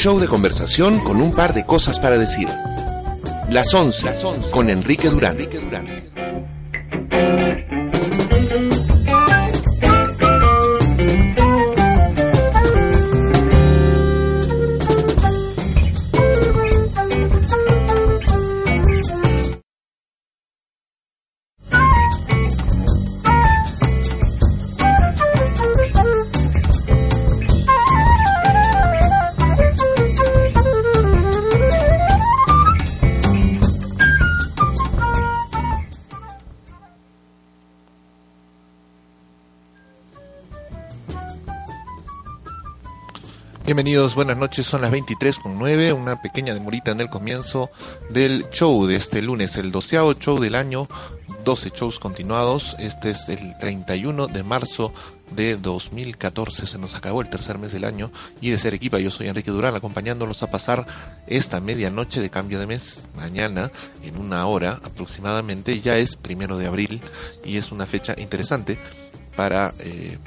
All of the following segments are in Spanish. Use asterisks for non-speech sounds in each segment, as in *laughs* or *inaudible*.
show de conversación con un par de cosas para decir. Las 11, con Enrique Durán. Bienvenidos, buenas noches, son las 23 con 9, una pequeña demorita en el comienzo del show de este lunes, el doceavo show del año, 12 shows continuados, este es el 31 de marzo de 2014, se nos acabó el tercer mes del año y de ser equipa, yo soy Enrique Durán acompañándolos a pasar esta medianoche de cambio de mes, mañana en una hora aproximadamente, ya es primero de abril y es una fecha interesante para... Eh,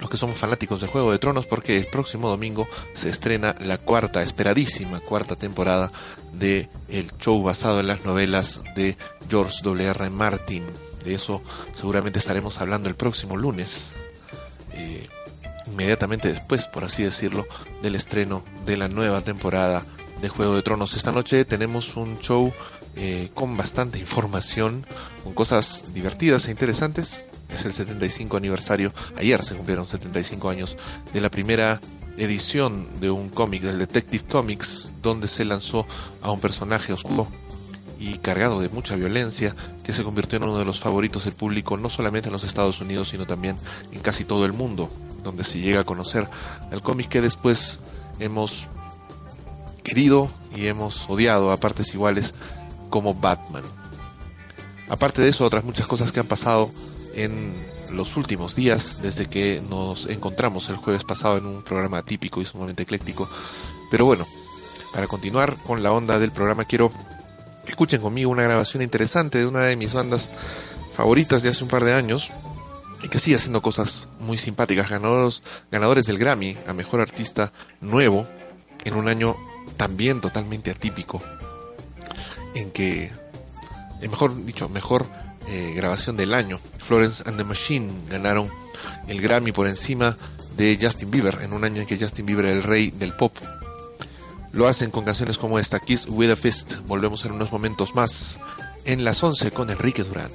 los que somos fanáticos de Juego de Tronos porque el próximo domingo se estrena la cuarta, esperadísima cuarta temporada de el show basado en las novelas de George W. R. Martin. De eso seguramente estaremos hablando el próximo lunes. Eh, inmediatamente después, por así decirlo, del estreno de la nueva temporada de Juego de Tronos. Esta noche tenemos un show eh, con bastante información, con cosas divertidas e interesantes es el 75 aniversario, ayer se cumplieron 75 años de la primera edición de un cómic, del Detective Comics, donde se lanzó a un personaje oscuro y cargado de mucha violencia, que se convirtió en uno de los favoritos del público, no solamente en los Estados Unidos, sino también en casi todo el mundo, donde se llega a conocer el cómic que después hemos querido y hemos odiado a partes iguales como Batman. Aparte de eso, otras muchas cosas que han pasado en los últimos días, desde que nos encontramos el jueves pasado en un programa típico y sumamente ecléctico. Pero bueno, para continuar con la onda del programa, quiero que escuchen conmigo una grabación interesante de una de mis bandas favoritas de hace un par de años y que sigue haciendo cosas muy simpáticas. Ganadores, ganadores del Grammy a Mejor Artista Nuevo en un año también totalmente atípico, en que, eh, mejor dicho, mejor eh, grabación del año. Florence and the Machine ganaron el Grammy por encima de Justin Bieber en un año en que Justin Bieber era el rey del pop. Lo hacen con canciones como esta, Kiss with a Fist. Volvemos en unos momentos más en las 11 con Enrique Durán.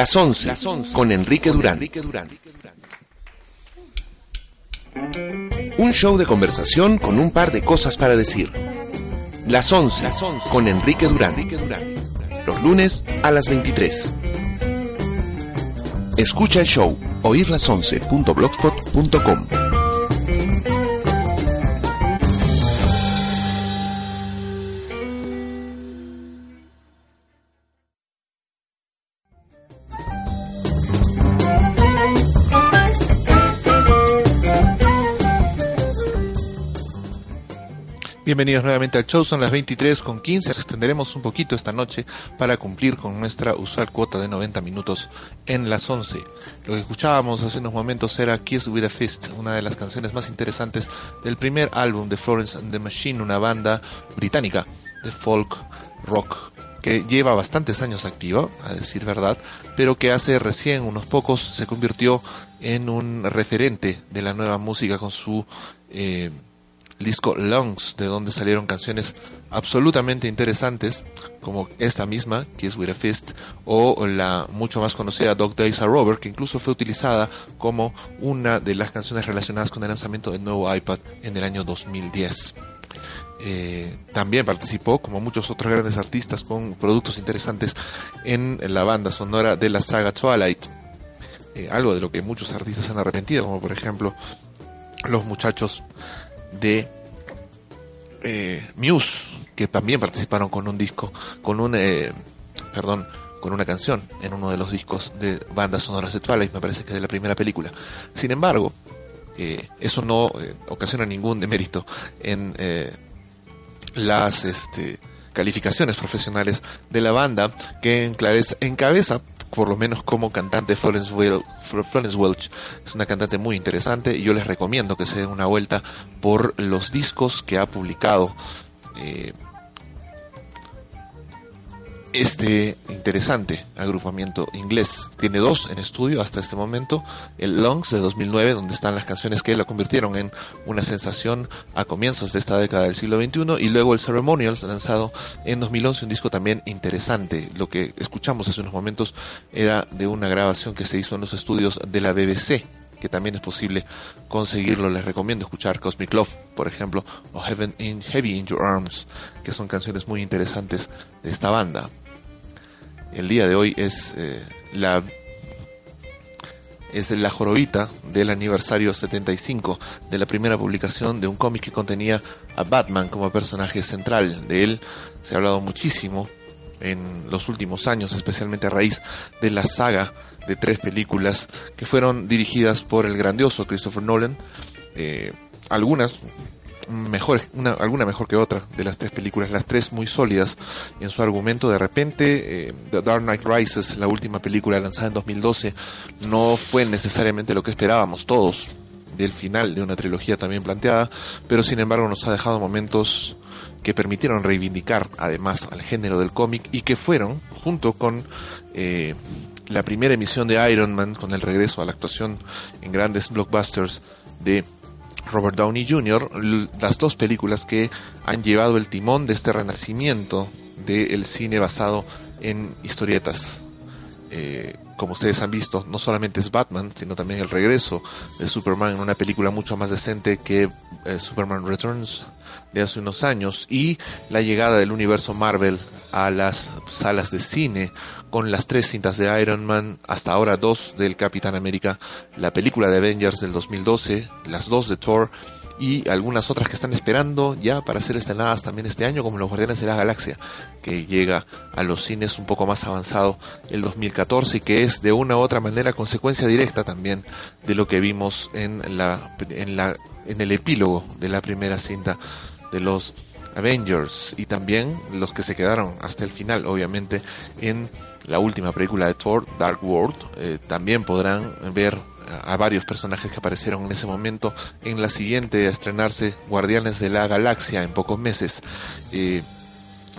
Las 11, con Enrique Durán. Un show de conversación con un par de cosas para decir. Las 11, con Enrique Durán. Los lunes a las 23. Escucha el show oírlas11.blogspot.com. Bienvenidos nuevamente al show, son las 23 con 15. Extenderemos un poquito esta noche para cumplir con nuestra usual cuota de 90 minutos en las 11. Lo que escuchábamos hace unos momentos era Kiss with a Fist, una de las canciones más interesantes del primer álbum de Florence and the Machine, una banda británica de folk rock que lleva bastantes años activa, a decir verdad, pero que hace recién unos pocos se convirtió en un referente de la nueva música con su eh, disco Lungs, de donde salieron canciones absolutamente interesantes, como esta misma, Kiss with a Fist, o la mucho más conocida Dog Days Are Over, que incluso fue utilizada como una de las canciones relacionadas con el lanzamiento del nuevo iPad en el año 2010. Eh, también participó, como muchos otros grandes artistas, con productos interesantes en la banda sonora de la saga Twilight. Eh, algo de lo que muchos artistas han arrepentido, como por ejemplo los muchachos de eh, Muse, que también participaron con un disco, con un, eh, perdón, con una canción en uno de los discos de bandas sonoras de Twilight, me parece que de la primera película. Sin embargo, eh, eso no eh, ocasiona ningún demérito en las este, calificaciones profesionales de la banda que encabeza por lo menos como cantante Florence, Wel- Florence Welch es una cantante muy interesante y yo les recomiendo que se den una vuelta por los discos que ha publicado eh, este interesante agrupamiento inglés. Tiene dos en estudio hasta este momento. El Longs de 2009, donde están las canciones que la convirtieron en una sensación a comienzos de esta década del siglo XXI. Y luego el Ceremonials, lanzado en 2011, un disco también interesante. Lo que escuchamos hace unos momentos era de una grabación que se hizo en los estudios de la BBC que también es posible conseguirlo. Les recomiendo escuchar Cosmic Love, por ejemplo, o Heaven in Heavy in Your Arms, que son canciones muy interesantes de esta banda. El día de hoy es eh, la es la jorobita del aniversario 75 de la primera publicación de un cómic que contenía a Batman como personaje central. De él se ha hablado muchísimo en los últimos años, especialmente a raíz de la saga de tres películas que fueron dirigidas por el grandioso Christopher Nolan. Eh, algunas mejores, una, alguna mejor que otra de las tres películas, las tres muy sólidas en su argumento. De repente, eh, The Dark Knight Rises, la última película lanzada en 2012, no fue necesariamente lo que esperábamos todos del final de una trilogía también planteada, pero sin embargo nos ha dejado momentos que permitieron reivindicar además al género del cómic y que fueron, junto con eh, la primera emisión de Iron Man, con el regreso a la actuación en grandes blockbusters de Robert Downey Jr., las dos películas que han llevado el timón de este renacimiento del cine basado en historietas. Eh, como ustedes han visto, no solamente es Batman, sino también el regreso de Superman en una película mucho más decente que eh, Superman Returns, de hace unos años y la llegada del universo Marvel a las salas de cine con las tres cintas de Iron Man, hasta ahora dos del Capitán América, la película de Avengers del 2012, las dos de Thor y algunas otras que están esperando ya para ser estrenadas también este año, como Los Guardianes de la Galaxia, que llega a los cines un poco más avanzado el 2014 y que es de una u otra manera consecuencia directa también de lo que vimos en la en la en el epílogo de la primera cinta de los Avengers y también los que se quedaron hasta el final, obviamente en la última película de Thor, Dark World, eh, también podrán ver a varios personajes que aparecieron en ese momento en la siguiente a estrenarse Guardianes de la Galaxia en pocos meses. Eh,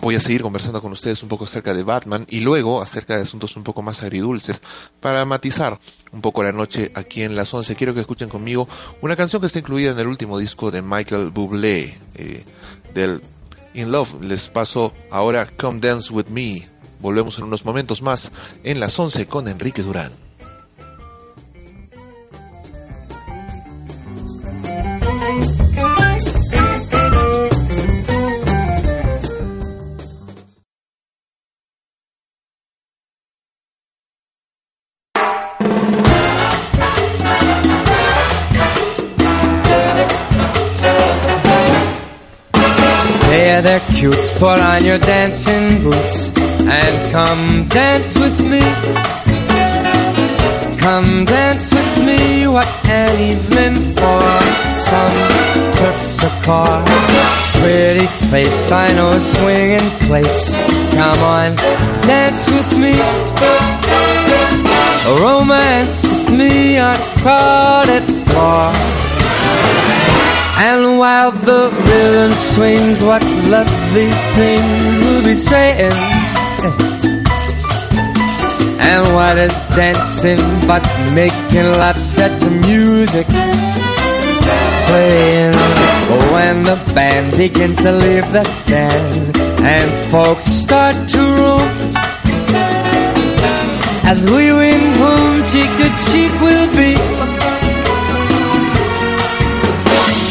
voy a seguir conversando con ustedes un poco acerca de Batman y luego acerca de asuntos un poco más agridulces para matizar un poco la noche aquí en las 11. Quiero que escuchen conmigo una canción que está incluida en el último disco de Michael Bublé eh, del In Love. Les paso ahora Come Dance With Me. Volvemos en unos momentos más en las 11 con Enrique Durán. Hey there, cutes, put on your dancing boots and come dance with me. Come dance with me, what an evening for some Turks Pretty face, I know a swinging place. Come on, dance with me. A Romance with me on crowded floor. And while the rhythm swings, what lovely things we'll be saying. And what is dancing but making laughs at the music playing? When the band begins to leave the stand and folks start to roam. As we win home, cheek to cheek we'll be.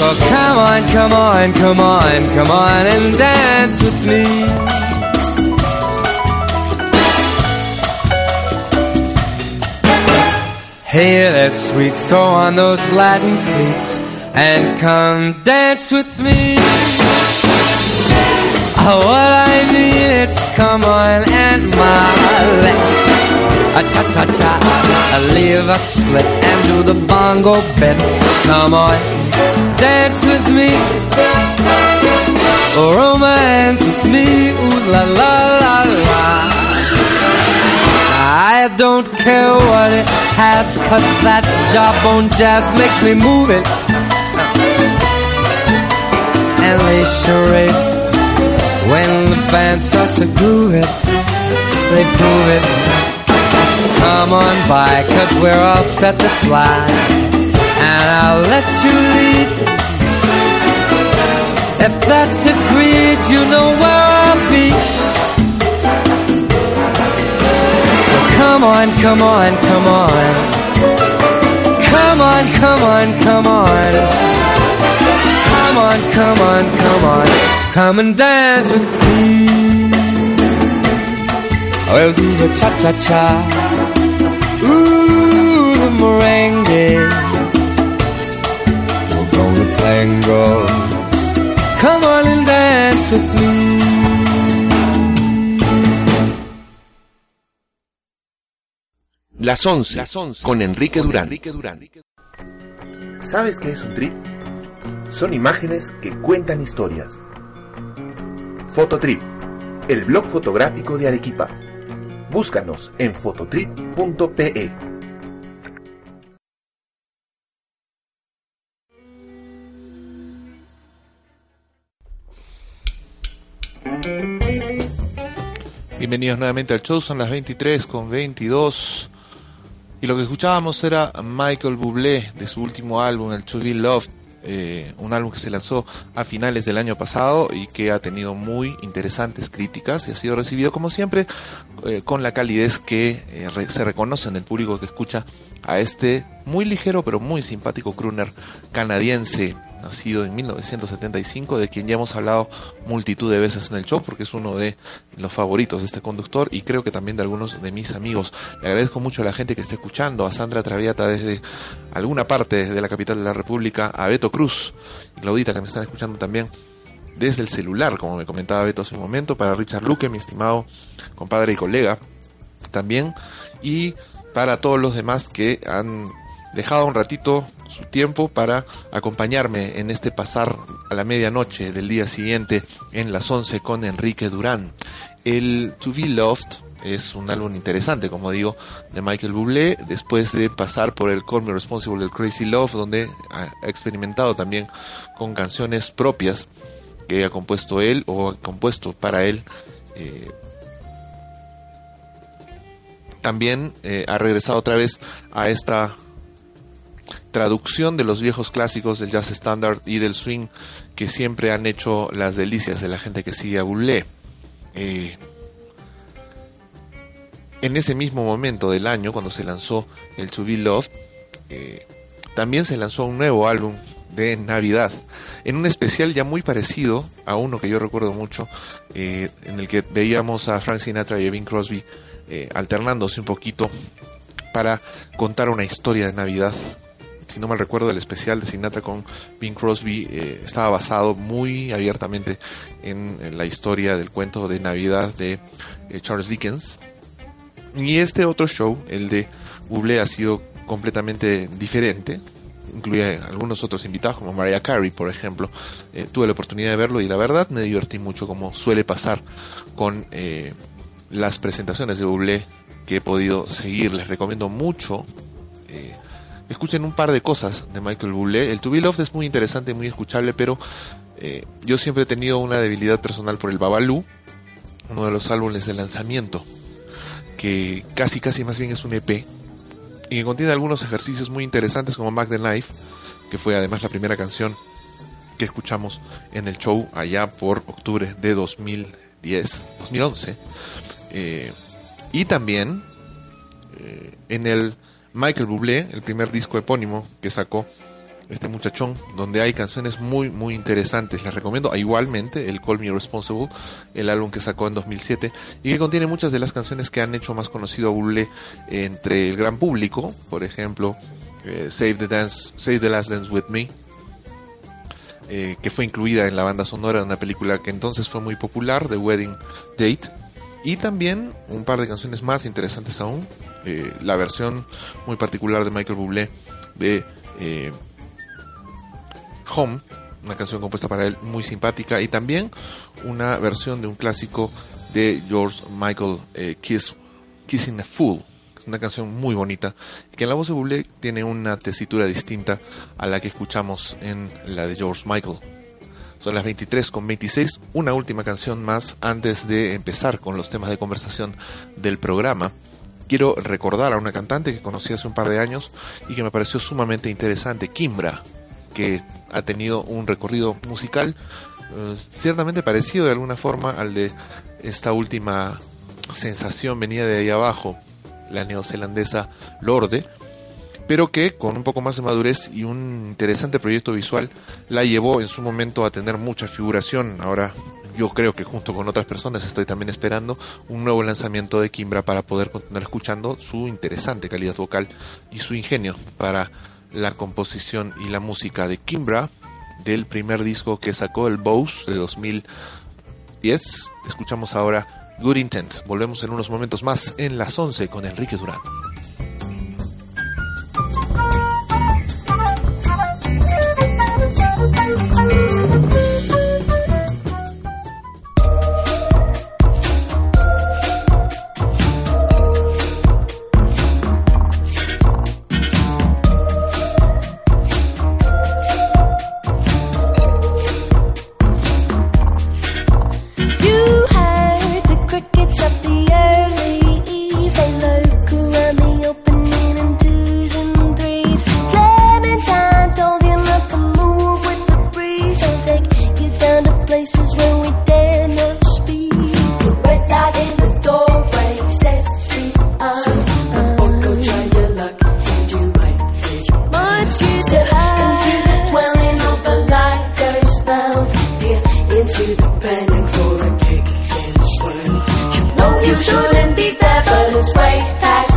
So come on, come on, come on, come on and dance with me. Hey there, sweet, throw on those Latin cleats and come dance with me. Oh, what I mean is come on and my let's a cha cha cha, leave a split and do the bongo bit. Come on, dance with me. Romance with me, ooh la la la la. I don't care what it has, cause that jawbone jazz makes me move it. And they charade when the band starts to groove it, they prove it. Come on by, cause we're all set to fly. I'll let you lead. If that's agreed, you know where I'll be. So come on, come on, come on. Come on, come on, come on. Come on, come on, come on. Come and dance with me. We'll do the cha-cha-cha. Tango. Come on and dance with me. Las 11, con Enrique Durán. ¿Sabes qué es un trip? Son imágenes que cuentan historias. Fototrip, el blog fotográfico de Arequipa. Búscanos en fototrip.pe. Bienvenidos nuevamente al show, son las 23 con 22. Y lo que escuchábamos era Michael Bublé de su último álbum, el To Be Loved, eh, un álbum que se lanzó a finales del año pasado y que ha tenido muy interesantes críticas y ha sido recibido como siempre eh, con la calidez que eh, se reconoce en el público que escucha a este muy ligero pero muy simpático crooner canadiense nacido en 1975, de quien ya hemos hablado multitud de veces en el show, porque es uno de los favoritos de este conductor y creo que también de algunos de mis amigos. Le agradezco mucho a la gente que está escuchando, a Sandra Traviata desde alguna parte de la capital de la República, a Beto Cruz y Claudita que me están escuchando también desde el celular, como me comentaba Beto hace un momento, para Richard Luque, mi estimado compadre y colega también, y para todos los demás que han dejado un ratito su tiempo para acompañarme en este pasar a la medianoche del día siguiente en las 11 con Enrique Durán. El To Be Loved es un álbum interesante, como digo, de Michael Bublé, después de pasar por el Call Me Responsible del Crazy Love, donde ha experimentado también con canciones propias que ha compuesto él o ha compuesto para él. Eh, también eh, ha regresado otra vez a esta traducción de los viejos clásicos del jazz standard y del swing que siempre han hecho las delicias de la gente que sigue a Bullé. Eh, en ese mismo momento del año, cuando se lanzó el To Be Loved, eh, también se lanzó un nuevo álbum de Navidad, en un especial ya muy parecido a uno que yo recuerdo mucho, eh, en el que veíamos a Frank Sinatra y Bing Crosby alternándose un poquito para contar una historia de Navidad si no mal recuerdo, el especial de Sinatra con Bing Crosby eh, estaba basado muy abiertamente en, la historia del cuento de Navidad de eh, Charles Dickens. Y este otro show, el de Bublé, ha sido completamente diferente. Incluye algunos otros invitados, como Mariah Carey, por ejemplo. Eh, tuve la oportunidad de verlo y la verdad me divertí mucho, como suele pasar con las presentaciones de Bublé que he podido seguir. Les recomiendo mucho escuchen un par de cosas de Michael Bublé. El To Be Loved es muy interesante, muy escuchable, pero eh, yo siempre he tenido una debilidad personal por el Babalu, uno de los álbumes de lanzamiento, que casi casi más bien es un EP, y que contiene algunos ejercicios muy interesantes como Mac the Knife, que fue además la primera canción que escuchamos en el show allá por octubre de 2010, 2011. Eh, y también eh, en el Michael Bublé, el primer disco epónimo que sacó este muchachón, donde hay canciones muy, muy interesantes. Les recomiendo igualmente el Call Me Responsible, el álbum que sacó en 2007, y que contiene muchas de las canciones que han hecho más conocido a Bublé entre el gran público, por ejemplo, eh, Save the Dance, Save the Last Dance with Me, eh, que fue incluida en la banda sonora de una película que entonces fue muy popular, The Wedding Date, y también un par de canciones más interesantes aún, eh, la versión muy particular de Michael Bublé de eh, Home, una canción compuesta para él muy simpática, y también una versión de un clásico de George Michael, eh, Kiss, Kissing a Fool. Es una canción muy bonita, que en la voz de Bublé tiene una tesitura distinta a la que escuchamos en la de George Michael. Son las 23 con 26, una última canción más antes de empezar con los temas de conversación del programa quiero recordar a una cantante que conocí hace un par de años y que me pareció sumamente interesante, Kimbra, que ha tenido un recorrido musical eh, ciertamente parecido de alguna forma al de esta última sensación venida de ahí abajo, la neozelandesa Lorde, pero que con un poco más de madurez y un interesante proyecto visual la llevó en su momento a tener mucha figuración. Ahora yo creo que junto con otras personas estoy también esperando un nuevo lanzamiento de Kimbra para poder continuar escuchando su interesante calidad vocal y su ingenio para la composición y la música de Kimbra del primer disco que sacó el Bose de 2010. Escuchamos ahora Good Intent. Volvemos en unos momentos más en las 11 con Enrique Durán. Sway that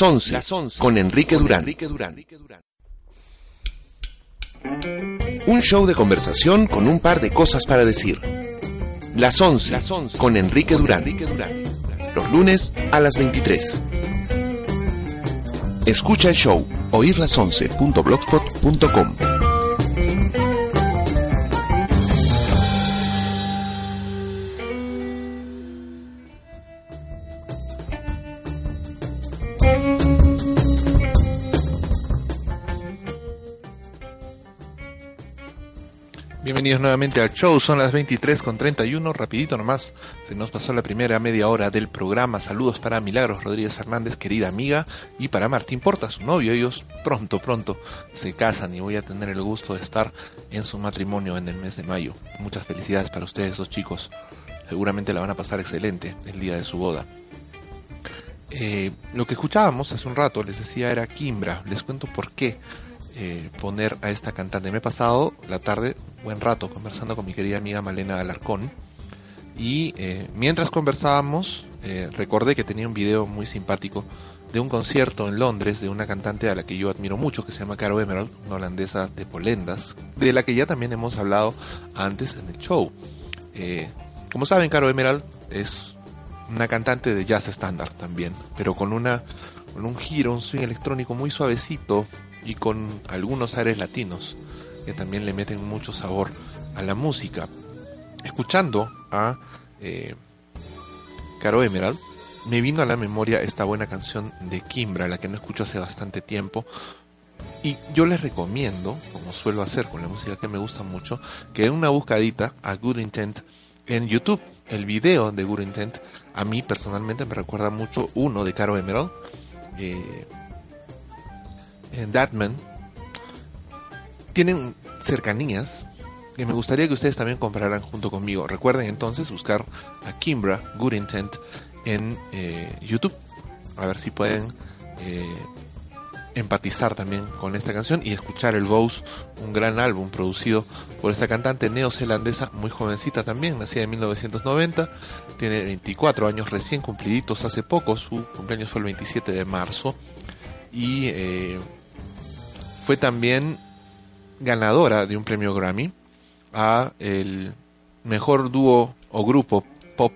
Las 11, con Enrique Durán. Un show de conversación con un par de cosas para decir. Las 11, con Enrique Durán. Los lunes a las 23. Escucha el show oírlas11.blogspot.com. Bienvenidos nuevamente al show, son las 23 con 31, rapidito nomás, se nos pasó la primera media hora del programa, saludos para Milagros Rodríguez Fernández, querida amiga, y para Martín Porta, su novio, ellos pronto, pronto se casan y voy a tener el gusto de estar en su matrimonio en el mes de mayo. Muchas felicidades para ustedes dos chicos, seguramente la van a pasar excelente el día de su boda. Eh, lo que escuchábamos hace un rato, les decía, era Kimbra, les cuento por qué eh, poner a esta cantante. Me he pasado la tarde, buen rato, conversando con mi querida amiga Malena Alarcón. Y eh, mientras conversábamos, eh, recordé que tenía un video muy simpático de un concierto en Londres de una cantante a la que yo admiro mucho, que se llama Caro Emerald, una holandesa de Polendas, de la que ya también hemos hablado antes en el show. Eh, como saben, Caro Emerald es una cantante de jazz estándar también, pero con una con un giro, un swing electrónico muy suavecito y con algunos aires latinos que también le meten mucho sabor a la música. Escuchando a eh, Caro Emerald, me vino a la memoria esta buena canción de Kimbra, la que no escucho hace bastante tiempo. Y yo les recomiendo, como suelo hacer con la música que me gusta mucho, que den una buscadita a Good Intent en YouTube. El video de Good Intent a mí personalmente me recuerda mucho uno de Caro Emerald, eh, Datman. Tienen cercanías que me gustaría que ustedes también compraran junto conmigo. Recuerden entonces buscar a Kimbra Good Intent en eh, YouTube. A ver si pueden eh, empatizar también con esta canción y escuchar el Vows, un gran álbum producido por esta cantante neozelandesa muy jovencita también, nacida en 1990, tiene 24 años recién cumpliditos hace poco, su cumpleaños fue el 27 de marzo y eh, fue también ganadora de un premio Grammy a el mejor dúo o grupo pop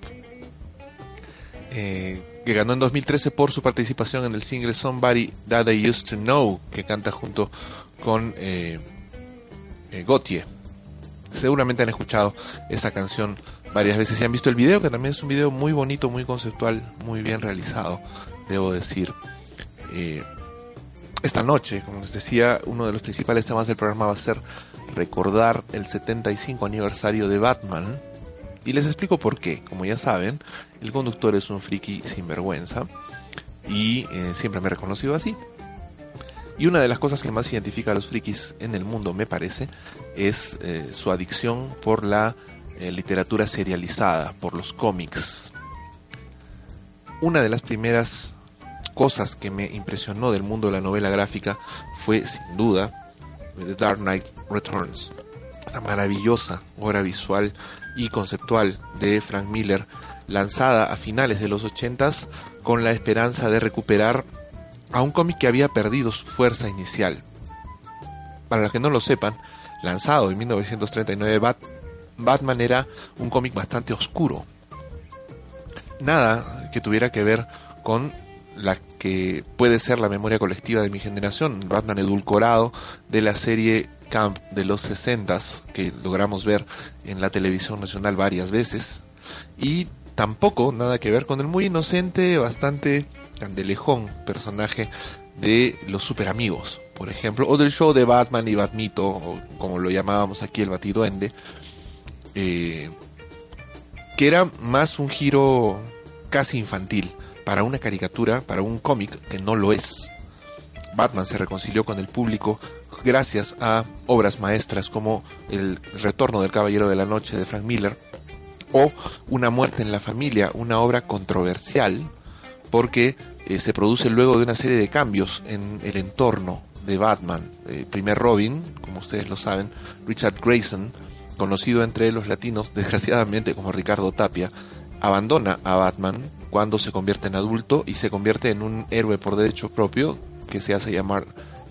eh, que ganó en 2013 por su participación en el single Somebody That I Used to Know, que canta junto con eh, eh. Seguramente han escuchado esa canción varias veces y han visto el video, que también es un video muy bonito, muy conceptual, muy bien realizado, debo decir. Esta noche, como les decía, uno de los principales temas del programa va a ser recordar el 75 aniversario de Batman, y les explico por qué. Como ya saben, el conductor es un friki sinvergüenza y eh, siempre me he reconocido así. Y una de las cosas que más identifica a los frikis en el mundo, me parece, es eh, su adicción por la eh, literatura serializada, por los cómics. Una de las primeras cosas que me impresionó del mundo de la novela gráfica fue, sin duda, The Dark Knight Returns. Esa maravillosa obra visual y conceptual de Frank Miller, lanzada a finales de los 80 con la esperanza de recuperar a un cómic que había perdido su fuerza inicial. Para los que no lo sepan, lanzado en 1939, Batman era un cómic bastante oscuro. Nada que tuviera que ver con la que puede ser la memoria colectiva de mi generación, Batman edulcorado de la serie Camp de los 60 que logramos ver en la televisión nacional varias veces. Y tampoco nada que ver con el muy inocente, bastante candelejón personaje de los super amigos, por ejemplo, o del show de Batman y Batmito, como lo llamábamos aquí el Batiduende, eh, que era más un giro casi infantil para una caricatura, para un cómic que no lo es. Batman se reconcilió con el público gracias a obras maestras como El Retorno del Caballero de la Noche de Frank Miller o Una muerte en la familia, una obra controversial porque eh, se produce luego de una serie de cambios en el entorno de Batman. El primer Robin, como ustedes lo saben, Richard Grayson, conocido entre los latinos *laughs* desgraciadamente como Ricardo Tapia, abandona a Batman cuando se convierte en adulto y se convierte en un héroe por derecho propio que se hace llamar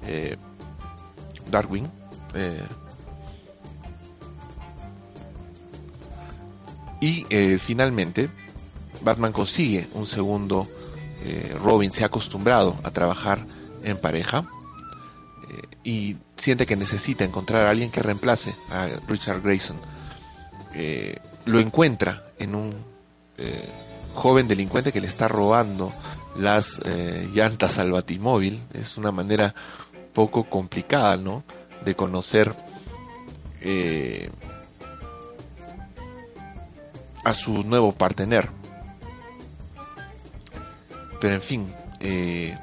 eh, Darwin. Eh, y eh, finalmente Batman consigue un segundo Robin se ha acostumbrado a trabajar en pareja y siente que necesita encontrar a alguien que reemplace a Richard Grayson. lo encuentra en un joven delincuente que le está robando las eh, llantas al batimóvil. Es una manera poco complicada, ¿no? De conocer eh, a su nuevo partener. Pero en fin, eh,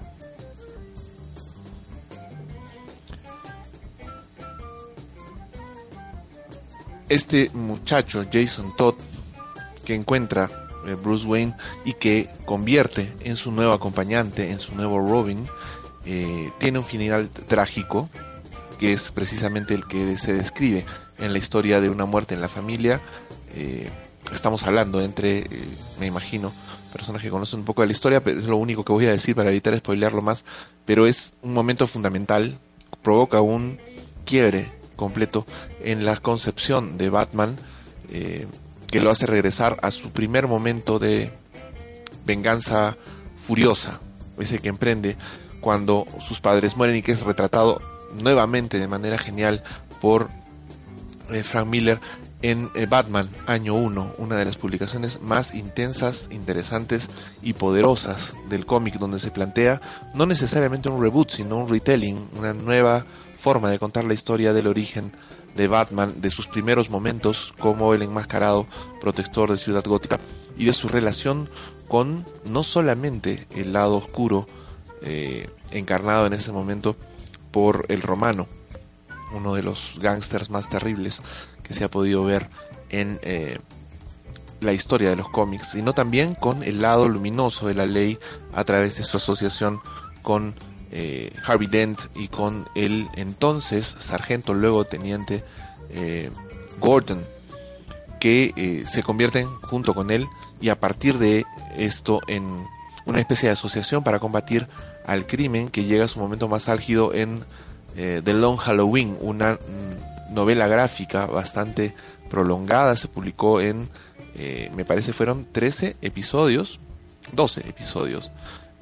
este muchacho, Jason Todd, que encuentra Bruce Wayne y que convierte en su nuevo acompañante, en su nuevo Robin, eh, tiene un final trágico que es precisamente el que se describe en la historia de una muerte en la familia. Eh, estamos hablando entre, me imagino, personas que conocen un poco de la historia, pero es lo único que voy a decir para evitar spoilearlo más, pero es un momento fundamental, provoca un quiebre completo en la concepción de Batman que lo hace regresar a su primer momento de venganza furiosa, ese que emprende cuando sus padres mueren y que es retratado nuevamente de manera genial por eh, Frank Miller en eh, Batman Año 1, una de las publicaciones más intensas, interesantes y poderosas del cómic, donde se plantea no necesariamente un reboot, sino un retelling, una nueva forma de contar la historia del origen de Batman, de sus primeros momentos como el enmascarado protector de Ciudad Gótica y de su relación con no solamente el lado oscuro eh, encarnado en ese momento por el romano, uno de los gángsters más terribles que se ha podido ver en eh, la historia de los cómics, sino también con el lado luminoso de la ley a través de su asociación con eh, Harvey Dent y con el entonces sargento, luego teniente eh, Gordon, que eh, se convierten junto con él y a partir de esto en una especie de asociación para combatir al crimen que llega a su momento más álgido en The Long Halloween, una mm, novela gráfica bastante prolongada, se publicó en, me parece fueron 13 episodios, 12 episodios,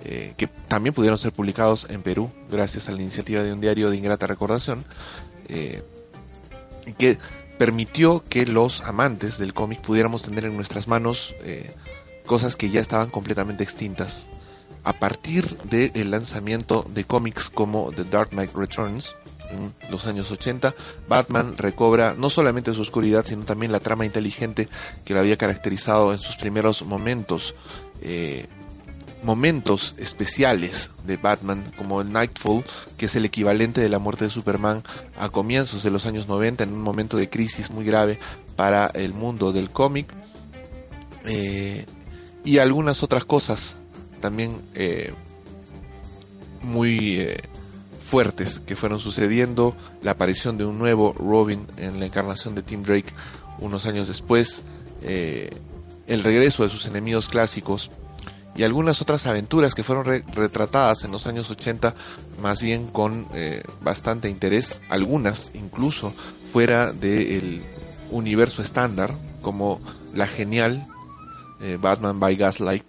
eh, que también pudieron ser publicados en Perú gracias a la iniciativa de un diario de ingrata recordación, eh, que permitió que los amantes del cómic pudiéramos tener en nuestras manos eh, cosas que ya estaban completamente extintas. A partir del lanzamiento de cómics como The Dark Knight Returns, en los años 80, Batman recobra no solamente su oscuridad, sino también la trama inteligente que lo había caracterizado en sus primeros momentos. Momentos especiales de Batman, como el Nightfall, que es el equivalente de la muerte de Superman a comienzos de los años 90, en un momento de crisis muy grave para el mundo del cómic. Eh, y algunas otras cosas también eh, muy eh, fuertes que fueron sucediendo. La aparición de un nuevo Robin en la encarnación de Tim Drake unos años después. el regreso de sus enemigos clásicos y algunas otras aventuras que fueron re- retratadas en los años 80 más bien con eh, bastante interés, algunas incluso fuera del universo estándar, como la genial eh, Batman by Gaslight,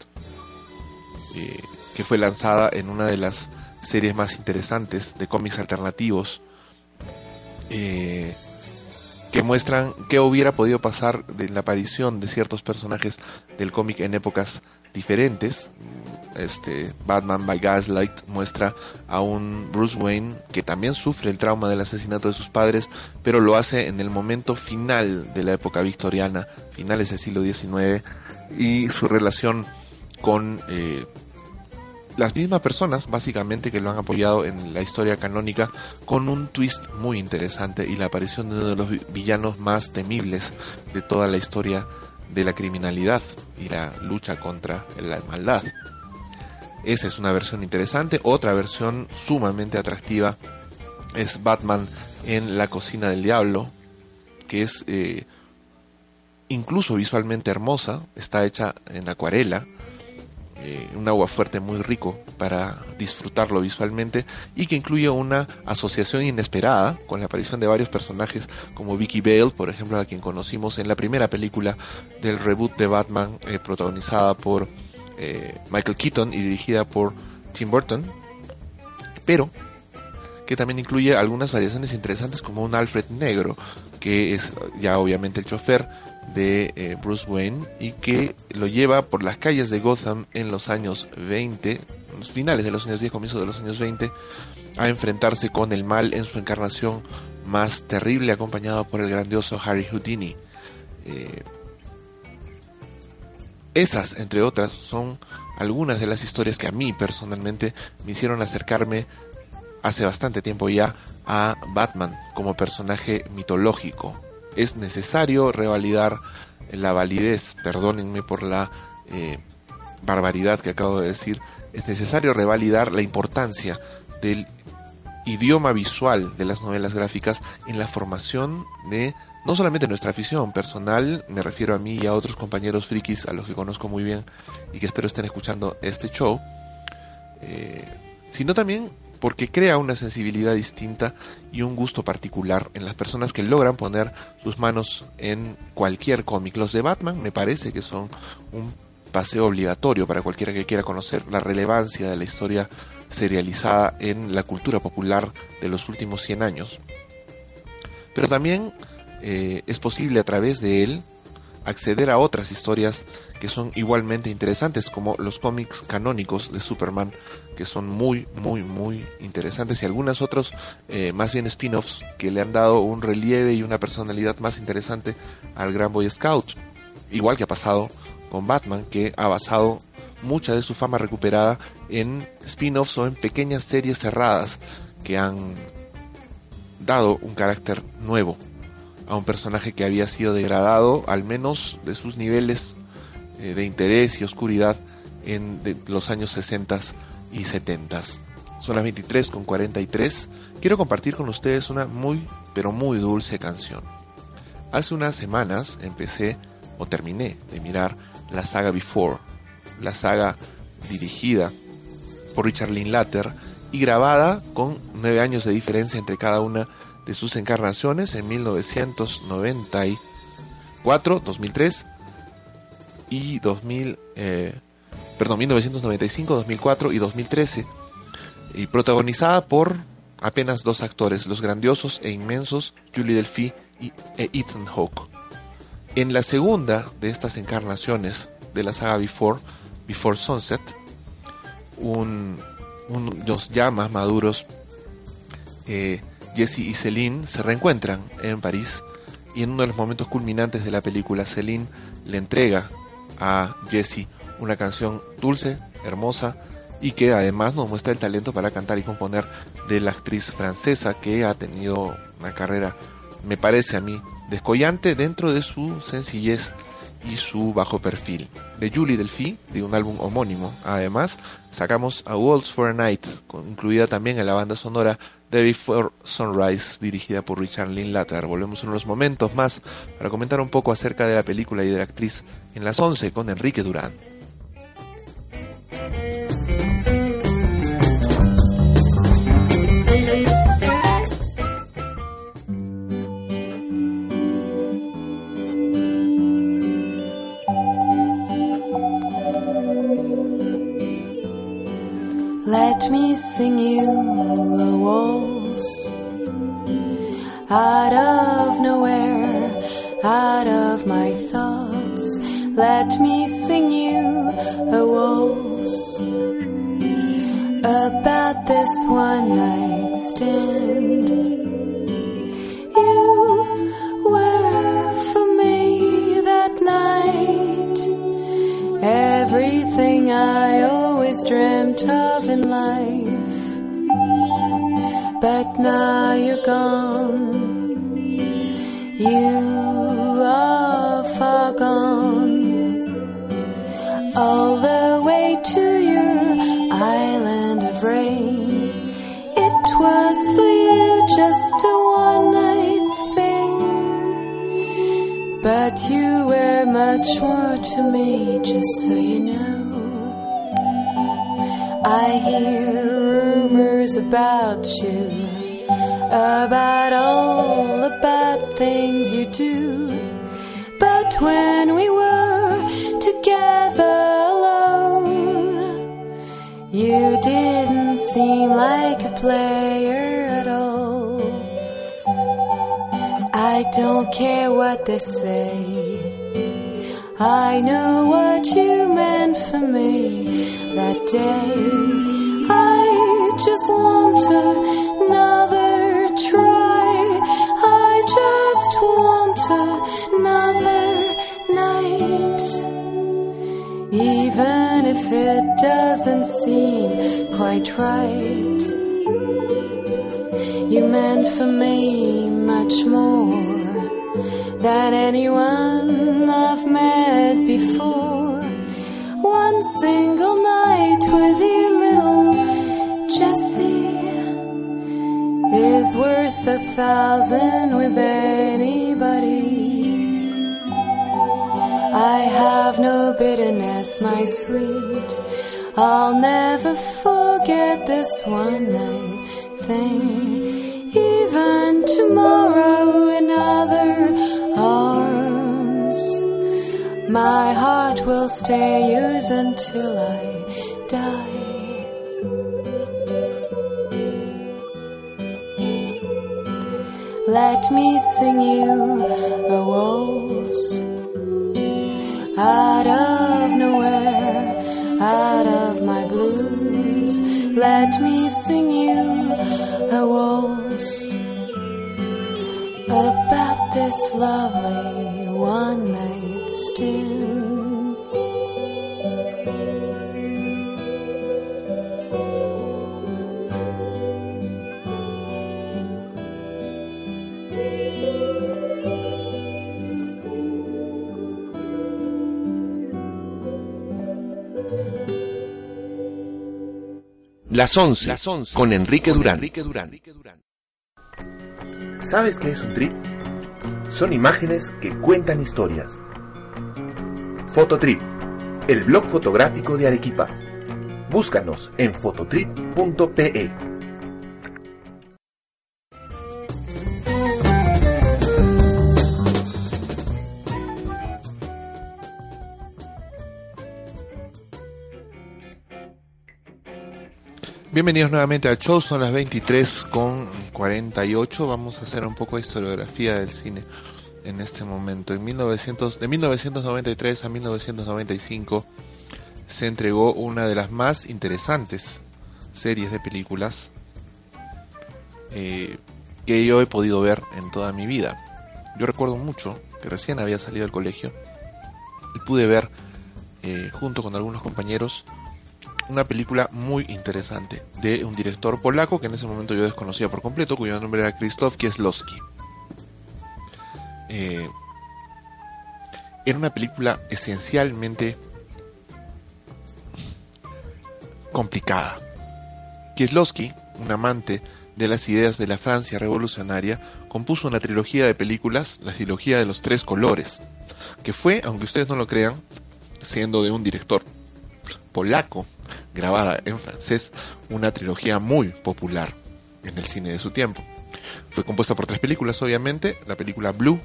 eh, que fue lanzada en una de las series más interesantes de cómics alternativos, que muestran qué hubiera podido pasar de la aparición de ciertos personajes del cómic en épocas diferentes. Este Batman by Gaslight muestra a un Bruce Wayne que también sufre el trauma del asesinato de sus padres, pero lo hace en el momento final de la época victoriana, finales del siglo XIX, y su relación con eh, las mismas personas, básicamente, que lo han apoyado en la historia canónica, con un twist muy interesante y la aparición de uno de los vi- villanos más temibles de toda la historia de la criminalidad y la lucha contra la maldad. Esa es una versión interesante. Otra versión sumamente atractiva es Batman en la cocina del diablo, que es eh, incluso visualmente hermosa, está hecha en acuarela, eh, un agua fuerte muy rico para disfrutarlo visualmente y que incluye una asociación inesperada con la aparición de varios personajes como Vicky Bale, por ejemplo, a quien conocimos en la primera película del reboot de Batman eh, protagonizada por eh, Michael Keaton y dirigida por Tim Burton, pero que también incluye algunas variaciones interesantes como un Alfred negro, que es ya obviamente el chofer de eh, Bruce Wayne y que lo lleva por las calles de Gotham en los años 20, los finales de los años 10, comienzo de los años 20, a enfrentarse con el mal en su encarnación más terrible, acompañado por el grandioso Harry Houdini. Eh, esas, entre otras, son algunas de las historias que a mí personalmente me hicieron acercarme hace bastante tiempo ya a Batman como personaje mitológico. Es necesario revalidar la validez, perdónenme por la eh, barbaridad que acabo de decir, es necesario revalidar la importancia del idioma visual de las novelas gráficas en la formación de no solamente nuestra afición personal, me refiero a mí y a otros compañeros frikis a los que conozco muy bien y que espero estén escuchando este show, eh, sino también porque crea una sensibilidad distinta y un gusto particular en las personas que logran poner sus manos en cualquier cómic. Los de Batman me parece que son un paseo obligatorio para cualquiera que quiera conocer la relevancia de la historia serializada en la cultura popular de los últimos 100 años. Pero también eh, es posible a través de él acceder a otras historias que son igualmente interesantes, como los cómics canónicos de Superman, que son muy, muy, muy interesantes, y algunos otros, eh, más bien spin-offs, que le han dado un relieve y una personalidad más interesante al Gran Boy Scout. Igual que ha pasado con Batman, que ha basado mucha de su fama recuperada en spin-offs o en pequeñas series cerradas que han dado un carácter nuevo a un personaje que había sido degradado, al menos de sus niveles eh, de interés y oscuridad en los años 60 y 70. son las 23 con 43, quiero compartir con ustedes una muy, pero muy dulce canción. Hace unas semanas empecé o terminé de mirar la saga Before, la saga dirigida por Richard Linklater y grabada con nueve años de diferencia entre cada una de sus encarnaciones en 1994, 2003 y 2000, eh, perdón, 1995, 2004 y 2013 y protagonizada por apenas dos actores, los grandiosos e inmensos Julie Delphi y e Ethan Hawke. En la segunda de estas encarnaciones de la saga Before, Before Sunset, un, unos ya más maduros, eh, Jesse y Celine se reencuentran en París y en uno de los momentos culminantes de la película, Celine le entrega a Jesse una canción dulce, hermosa, y que además nos muestra el talento para cantar y componer de la actriz francesa que ha tenido una carrera, me parece a mí, descollante dentro de su sencillez y su bajo perfil. De Julie Delphi, de un álbum homónimo. Además, sacamos a Waltz for a Night, incluida también en la banda sonora de Before Sunrise, dirigida por Richard Linklater. Volvemos en unos momentos más para comentar un poco acerca de la película y de la actriz en las 11 con Enrique Durán. Let me sing you a waltz out of nowhere, out of my thoughts. Let me sing you a waltz about this one night stand. Everything I always dreamt of in life. But now you're gone. You much more to me, just so you know. I hear rumors about you, about all the bad things you do. But when we were together alone, you didn't seem like a player at all. I don't care what they say. I know what you meant for me that day. I just want another try. I just want another night. Even if it doesn't seem quite right. You meant for me much more than anyone I've met before. One single night with you, little Jessie, is worth a thousand with anybody. I have no bitterness, my sweet. I'll never forget this one night thing. Even tomorrow in my heart will stay yours until I die. Let me sing you a waltz out of nowhere, out of my blues. Let me sing you a waltz about this lovely one Las 11, con Enrique Durán. ¿Sabes qué es un trip? Son imágenes que cuentan historias. Fototrip, el blog fotográfico de Arequipa. Búscanos en fototrip.pe. Bienvenidos nuevamente al show, son las 23 con 48. Vamos a hacer un poco de historiografía del cine en este momento. En 1900, de 1993 a 1995 se entregó una de las más interesantes series de películas eh, que yo he podido ver en toda mi vida. Yo recuerdo mucho que recién había salido del colegio y pude ver eh, junto con algunos compañeros una película muy interesante de un director polaco que en ese momento yo desconocía por completo, cuyo nombre era Krzysztof Kieslowski. Eh, era una película esencialmente complicada. Kieslowski, un amante de las ideas de la Francia revolucionaria, compuso una trilogía de películas, la trilogía de los tres colores, que fue, aunque ustedes no lo crean, siendo de un director polaco, grabada en francés, una trilogía muy popular en el cine de su tiempo. Fue compuesta por tres películas, obviamente, la película Blue,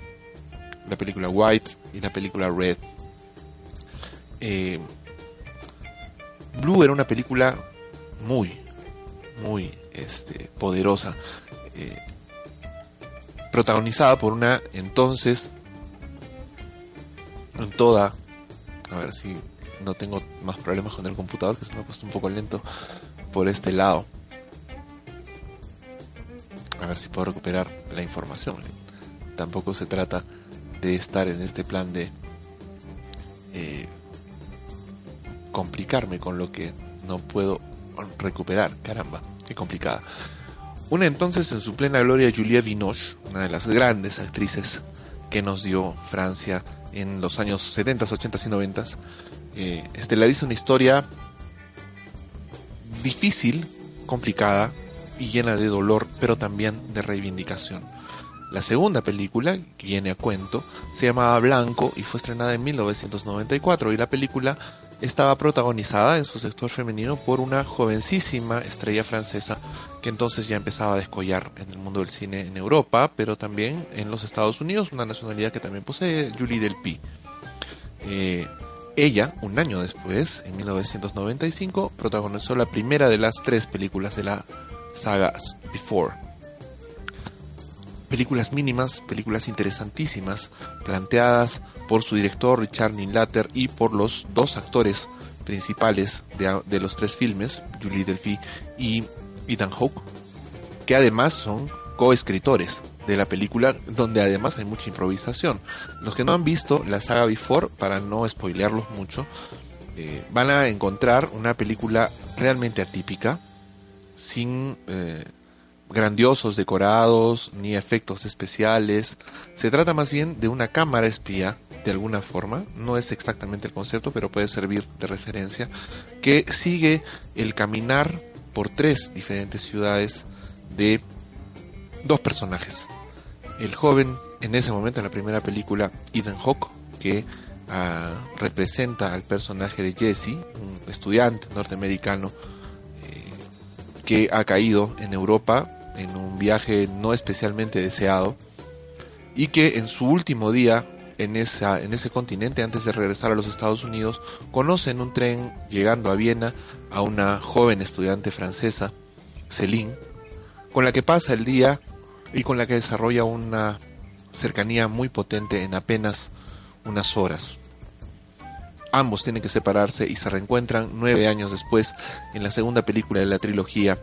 la película White y la película Red. Eh, Blue era una película muy, muy este, poderosa, eh, protagonizada por una entonces, en toda, a ver si no tengo más problemas con el computador que se me ha puesto un poco lento por este lado. A ver si puedo recuperar la información. Tampoco se trata de estar en este plan de eh, complicarme con lo que no puedo recuperar. Caramba, qué complicada. Una entonces en su plena gloria Julia Vinoche, una de las grandes actrices que nos dio Francia en los años 70, 80 y 90, eh, estelariza una historia difícil, complicada y llena de dolor, pero también de reivindicación. La segunda película, que viene a cuento, se llamaba Blanco y fue estrenada en 1994 y la película estaba protagonizada en su sector femenino por una jovencísima estrella francesa que entonces ya empezaba a descollar en el mundo del cine en Europa, pero también en los Estados Unidos, una nacionalidad que también posee Julie Delpy. Eh, ella, un año después, en 1995, protagonizó la primera de las tres películas de la saga Before. Películas mínimas, películas interesantísimas, planteadas por su director Richard Linklater y por los dos actores principales de, de los tres filmes, Julie Delphi y Ethan Hawke, que además son coescritores de la película, donde además hay mucha improvisación. Los que no han visto la saga Before, para no spoilearlos mucho, eh, van a encontrar una película realmente atípica, sin eh, grandiosos decorados ni efectos especiales. Se trata más bien de una cámara espía, de alguna forma, no es exactamente el concepto, pero puede servir de referencia, que sigue el caminar por tres diferentes ciudades de dos personajes. El joven, en ese momento, en la primera película, Ethan Hawke, que ah, representa al personaje de Jesse, un estudiante norteamericano eh, que ha caído en Europa en un viaje no especialmente deseado y que en su último día en, esa, en ese continente, antes de regresar a los Estados Unidos, conoce en un tren llegando a Viena a una joven estudiante francesa, Céline, con la que pasa el día y con la que desarrolla una cercanía muy potente en apenas unas horas. Ambos tienen que separarse y se reencuentran nueve años después en la segunda película de la trilogía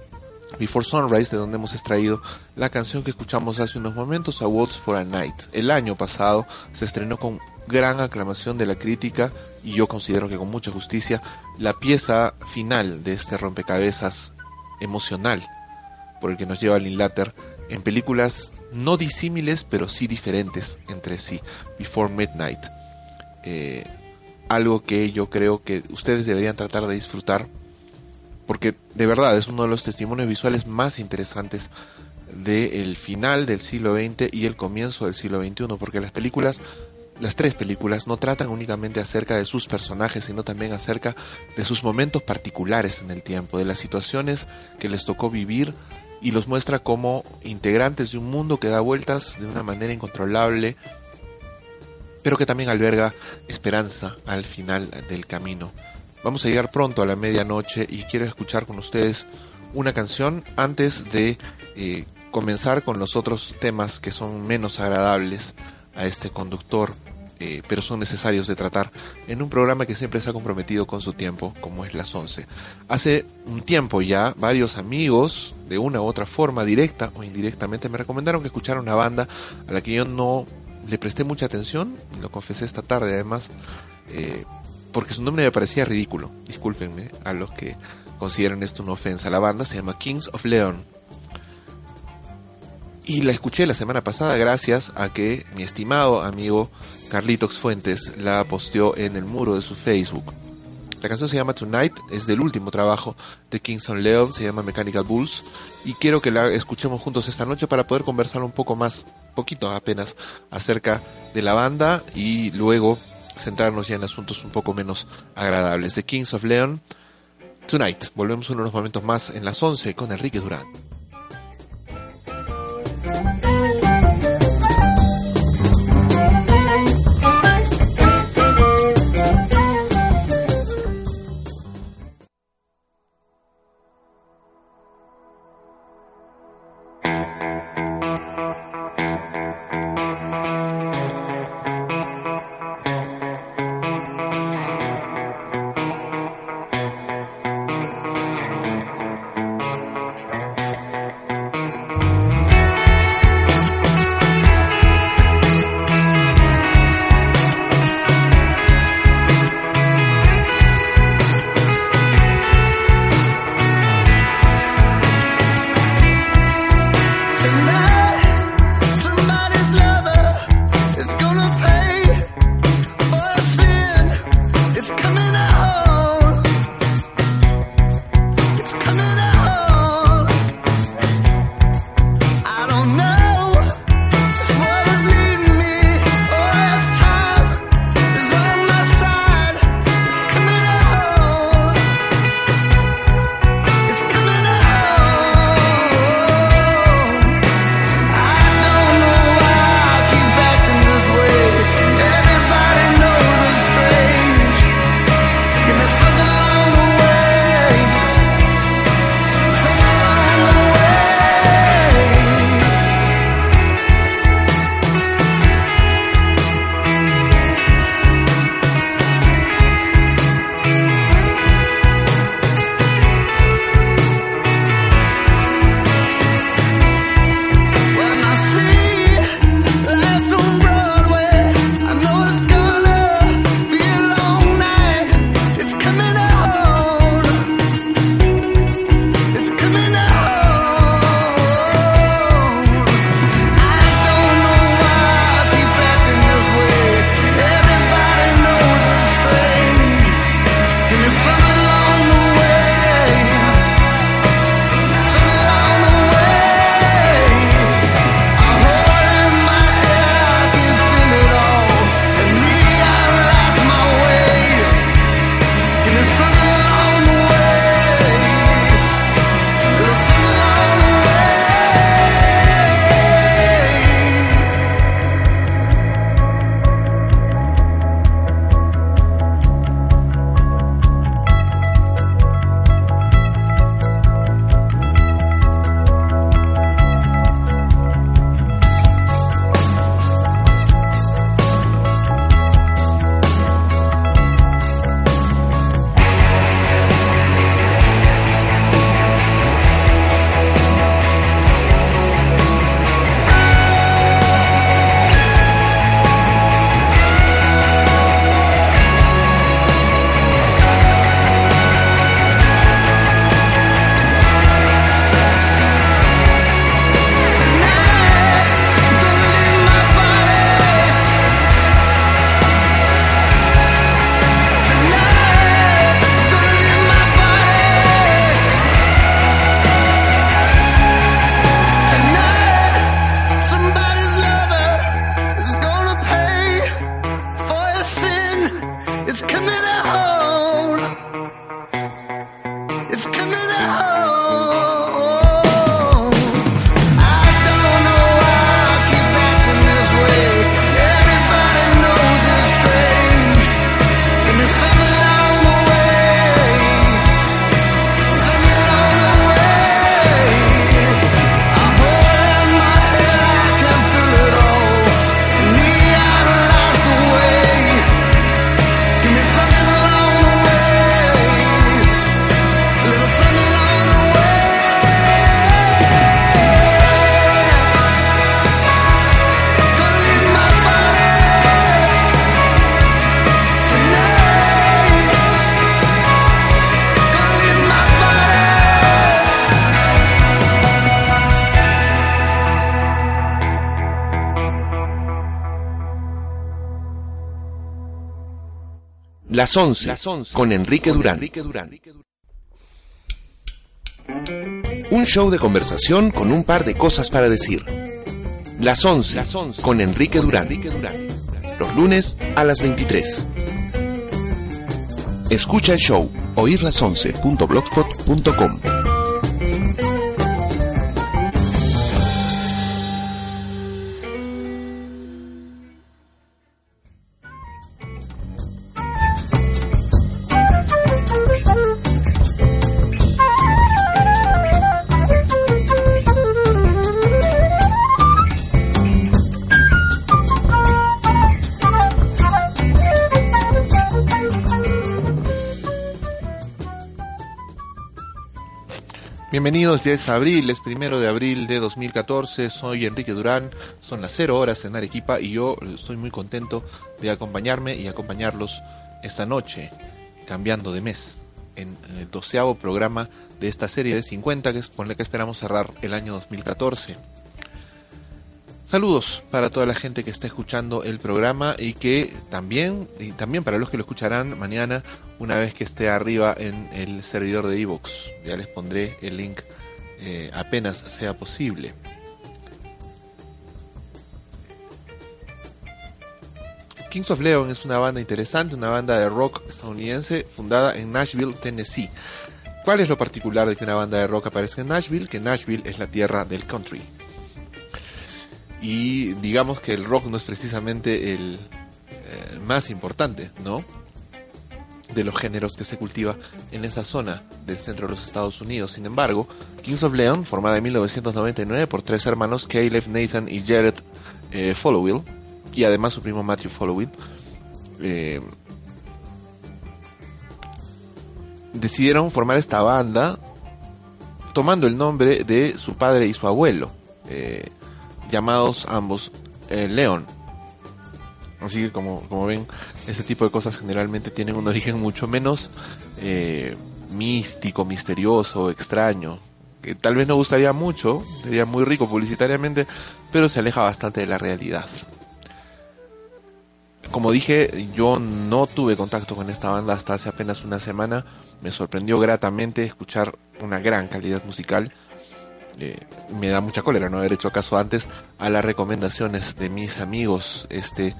Before Sunrise, de donde hemos extraído la canción que escuchamos hace unos momentos, A Waltz for a Night. El año pasado se estrenó con gran aclamación de la crítica y yo considero que con mucha justicia la pieza final de este rompecabezas emocional por el que nos lleva Linklater en películas no disímiles, pero sí diferentes entre sí. Before Midnight. Eh, algo que yo creo que ustedes deberían tratar de disfrutar porque de verdad es uno de los testimonios visuales más interesantes del final del siglo XX y el comienzo del siglo XXI, porque las películas, las tres películas, no tratan únicamente acerca de sus personajes, sino también acerca de sus momentos particulares en el tiempo, de las situaciones que les tocó vivir y los muestra como integrantes de un mundo que da vueltas de una manera incontrolable, pero que también alberga esperanza al final del camino. Vamos a llegar pronto a la medianoche y quiero escuchar con ustedes una canción antes de eh, comenzar con los otros temas que son menos agradables a este conductor, eh, pero son necesarios de tratar en un programa que siempre se ha comprometido con su tiempo, como es las 11. Hace un tiempo ya, varios amigos, de una u otra forma, directa o indirectamente, me recomendaron que escuchara una banda a la que yo no le presté mucha atención, lo confesé esta tarde además, eh, porque su nombre me parecía ridículo. Discúlpenme a los que consideran esto una ofensa. La banda se llama Kings of Leon. Y la escuché la semana pasada gracias a que mi estimado amigo Carlitos Fuentes la posteó en el muro de su Facebook. La canción se llama Tonight, es del último trabajo de Kings of Leon, se llama Mechanical Bulls. Y quiero que la escuchemos juntos esta noche para poder conversar un poco más, poquito apenas, acerca de la banda y luego centrarnos ya en asuntos un poco menos agradables. The Kings of Leon, Tonight. Volvemos en unos momentos más en las 11 con Enrique Durán. Las 11, con Enrique Durán. Un show de conversación con un par de cosas para decir. Las 11, con Enrique Durán. Los lunes a las 23. Escucha el show oírlas11.blogspot.com. Bienvenidos, ya es abril, es primero de abril de 2014, soy Enrique Durán, son las 0 horas en Arequipa y yo estoy muy contento de acompañarme y acompañarlos esta noche, cambiando de mes, en el doceavo programa de esta serie de 50 que es con la que esperamos cerrar el año 2014. Saludos para toda la gente que está escuchando el programa y que también, también para los que lo escucharán mañana una vez que esté arriba en el servidor de Evox. Ya les pondré el link eh, apenas sea posible. Kings of Leon es una banda interesante, una banda de rock estadounidense fundada en Nashville, Tennessee. ¿Cuál es lo particular de que una banda de rock aparezca en Nashville? Que Nashville es la tierra del country y digamos que el rock no es precisamente el eh, más importante, ¿no? De los géneros que se cultiva en esa zona del centro de los Estados Unidos. Sin embargo, Kings of Leon, formada en 1999 por tres hermanos, Caleb, Nathan y Jared eh, Followill, y además su primo Matthew Followill, eh, decidieron formar esta banda tomando el nombre de su padre y su abuelo. Eh, llamados ambos eh, León. Así que como, como ven, este tipo de cosas generalmente tienen un origen mucho menos eh, místico, misterioso, extraño, que tal vez no gustaría mucho, sería muy rico publicitariamente, pero se aleja bastante de la realidad. Como dije, yo no tuve contacto con esta banda hasta hace apenas una semana. Me sorprendió gratamente escuchar una gran calidad musical me da mucha cólera no haber hecho caso antes a las recomendaciones de mis amigos. Este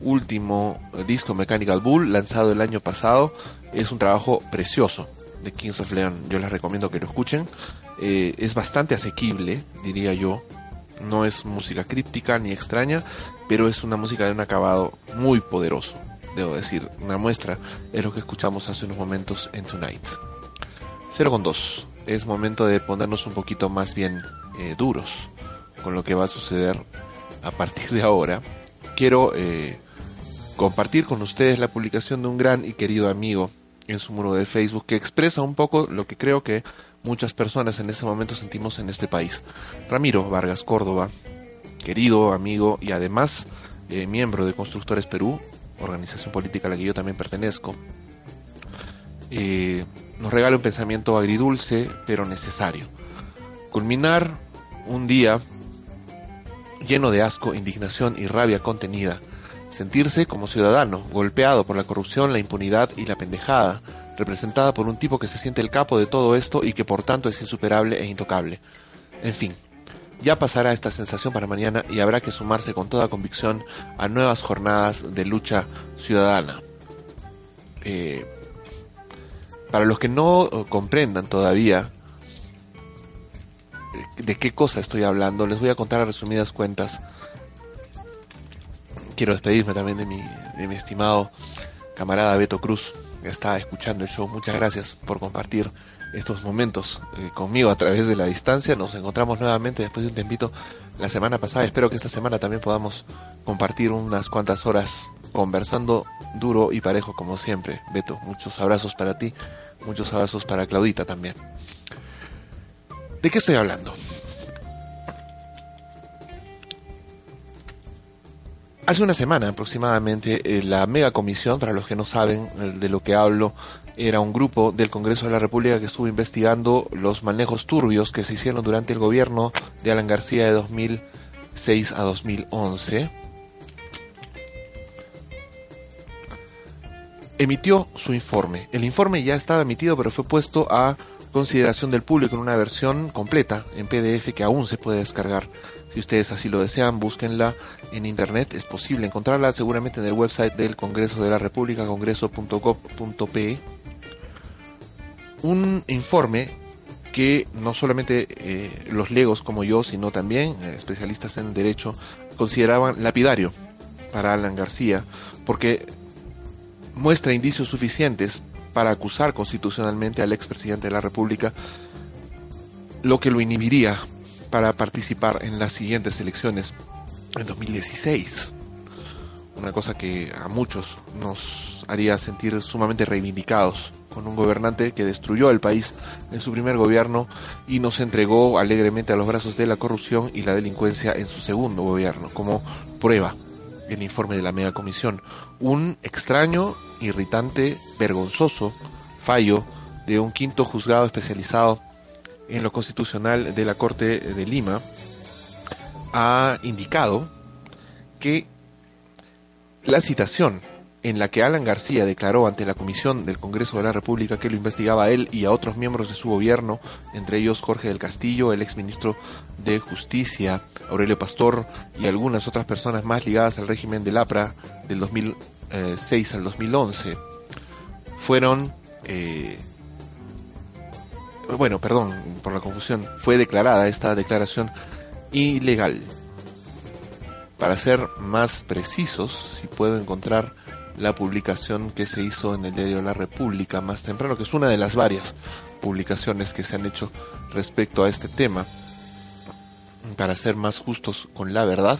último disco Mechanical Bull lanzado el año pasado es un trabajo precioso de Kings of Leon. Yo les recomiendo que lo escuchen. Eh, es bastante asequible, diría yo. No es música críptica ni extraña, pero es una música de un acabado muy poderoso. Debo decir, una muestra es lo que escuchamos hace unos momentos en Tonight. 0 con 2 es momento de ponernos un poquito más bien eh, duros con lo que va a suceder a partir de ahora. Quiero eh, compartir con ustedes la publicación de un gran y querido amigo en su muro de Facebook que expresa un poco lo que creo que muchas personas en este momento sentimos en este país. Ramiro Vargas Córdoba, querido amigo y además eh, miembro de Constructores Perú, organización política a la que yo también pertenezco, nos regala un pensamiento agridulce pero necesario. Culminar un día lleno de asco, indignación y rabia contenida. Sentirse como ciudadano, golpeado por la corrupción, la impunidad y la pendejada, representada por un tipo que se siente el capo de todo esto y que por tanto es insuperable e intocable. En fin, ya pasará esta sensación para mañana y habrá que sumarse con toda convicción a nuevas jornadas de lucha ciudadana. Eh, para los que no eh, comprendan todavía eh, de qué cosa estoy hablando, les voy a contar a resumidas cuentas. Quiero despedirme también de mi, de mi estimado camarada Beto Cruz, que está escuchando el show. Muchas gracias por compartir estos momentos eh, conmigo a través de la distancia. Nos encontramos nuevamente después de un tempito la semana pasada. Espero que esta semana también podamos compartir unas cuantas horas conversando duro y parejo como siempre. Beto, muchos abrazos para ti. Muchos abrazos para Claudita también. ¿De qué estoy hablando? Hace una semana aproximadamente, eh, la mega comisión, para los que no saben de lo que hablo, era un grupo del Congreso de la República que estuvo investigando los manejos turbios que se hicieron durante el gobierno de Alan García de 2006 a 2011 emitió su informe. El informe ya estaba emitido, pero fue puesto a consideración del público en una versión completa en PDF que aún se puede descargar. Si ustedes así lo desean, búsquenla en internet. Es posible encontrarla seguramente en el website del Congreso de la República, congreso.gov.pe. Un informe que no solamente eh, los legos como yo, sino también eh, especialistas en derecho consideraban lapidario para Alan García, porque muestra indicios suficientes para acusar constitucionalmente al expresidente de la República, lo que lo inhibiría para participar en las siguientes elecciones en 2016. Una cosa que a muchos nos haría sentir sumamente reivindicados con un gobernante que destruyó el país en su primer gobierno y nos entregó alegremente a los brazos de la corrupción y la delincuencia en su segundo gobierno, como prueba el informe de la mega comisión. Un extraño, irritante, vergonzoso fallo de un quinto juzgado especializado en lo constitucional de la Corte de Lima ha indicado que la citación en la que Alan García declaró ante la Comisión del Congreso de la República que lo investigaba a él y a otros miembros de su gobierno, entre ellos Jorge del Castillo, el exministro de Justicia, Aurelio Pastor y algunas otras personas más ligadas al régimen del APRA del 2006 al 2011, fueron... Eh, bueno, perdón por la confusión, fue declarada esta declaración ilegal. Para ser más precisos, si puedo encontrar la publicación que se hizo en el diario La República más temprano, que es una de las varias publicaciones que se han hecho respecto a este tema. Para ser más justos con la verdad,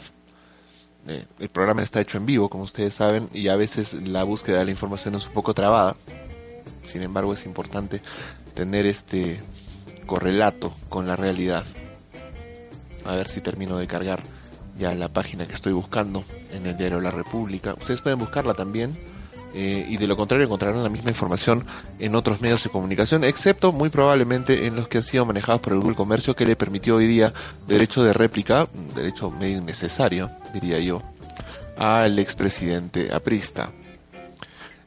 eh, el programa está hecho en vivo, como ustedes saben, y a veces la búsqueda de la información es un poco trabada. Sin embargo, es importante tener este correlato con la realidad. A ver si termino de cargar ya la página que estoy buscando en el diario La República. Ustedes pueden buscarla también eh, y de lo contrario encontrarán la misma información en otros medios de comunicación, excepto muy probablemente en los que han sido manejados por el Google Comercio que le permitió hoy día derecho de réplica, derecho medio innecesario, diría yo, al expresidente aprista.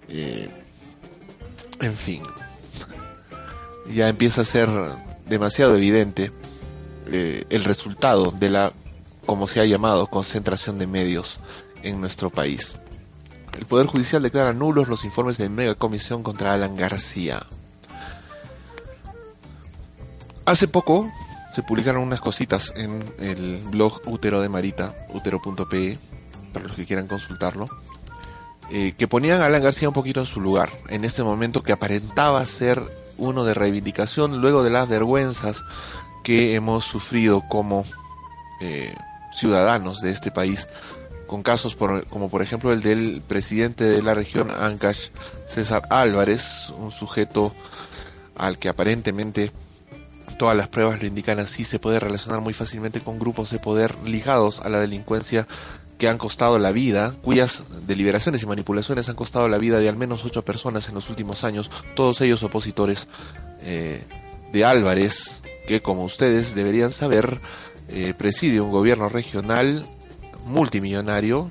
Eh, en fin, ya empieza a ser demasiado evidente eh, el resultado de la como se ha llamado, concentración de medios en nuestro país. El Poder Judicial declara nulos los informes de Mega Comisión contra Alan García. Hace poco se publicaron unas cositas en el blog Útero de Marita, útero.pe, para los que quieran consultarlo, eh, que ponían a Alan García un poquito en su lugar, en este momento que aparentaba ser uno de reivindicación luego de las vergüenzas que hemos sufrido como eh, ciudadanos de este país, con casos como por ejemplo el del presidente de la región Ancash, César Álvarez, un sujeto al que aparentemente todas las pruebas lo indican así, se puede relacionar muy fácilmente con grupos de poder ligados a la delincuencia que han costado la vida, cuyas deliberaciones y manipulaciones han costado la vida de al menos ocho personas en los últimos años, todos ellos opositores eh, de Álvarez, que como ustedes deberían saber, eh, preside un gobierno regional multimillonario,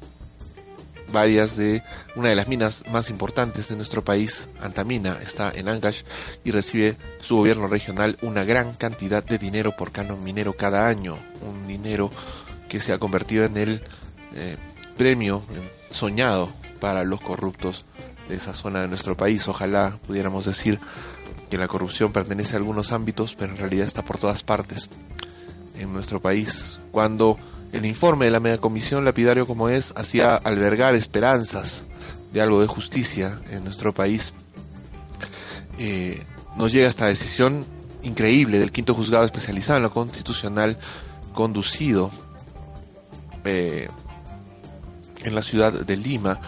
varias de una de las minas más importantes de nuestro país, Antamina, está en Ancash y recibe su gobierno regional una gran cantidad de dinero por canon minero cada año, un dinero que se ha convertido en el eh, premio soñado para los corruptos de esa zona de nuestro país. Ojalá pudiéramos decir que la corrupción pertenece a algunos ámbitos, pero en realidad está por todas partes en nuestro país, cuando el informe de la megacomisión lapidario como es hacía albergar esperanzas de algo de justicia en nuestro país, eh, nos llega esta decisión increíble del quinto juzgado especializado en lo constitucional conducido eh, en la ciudad de Lima.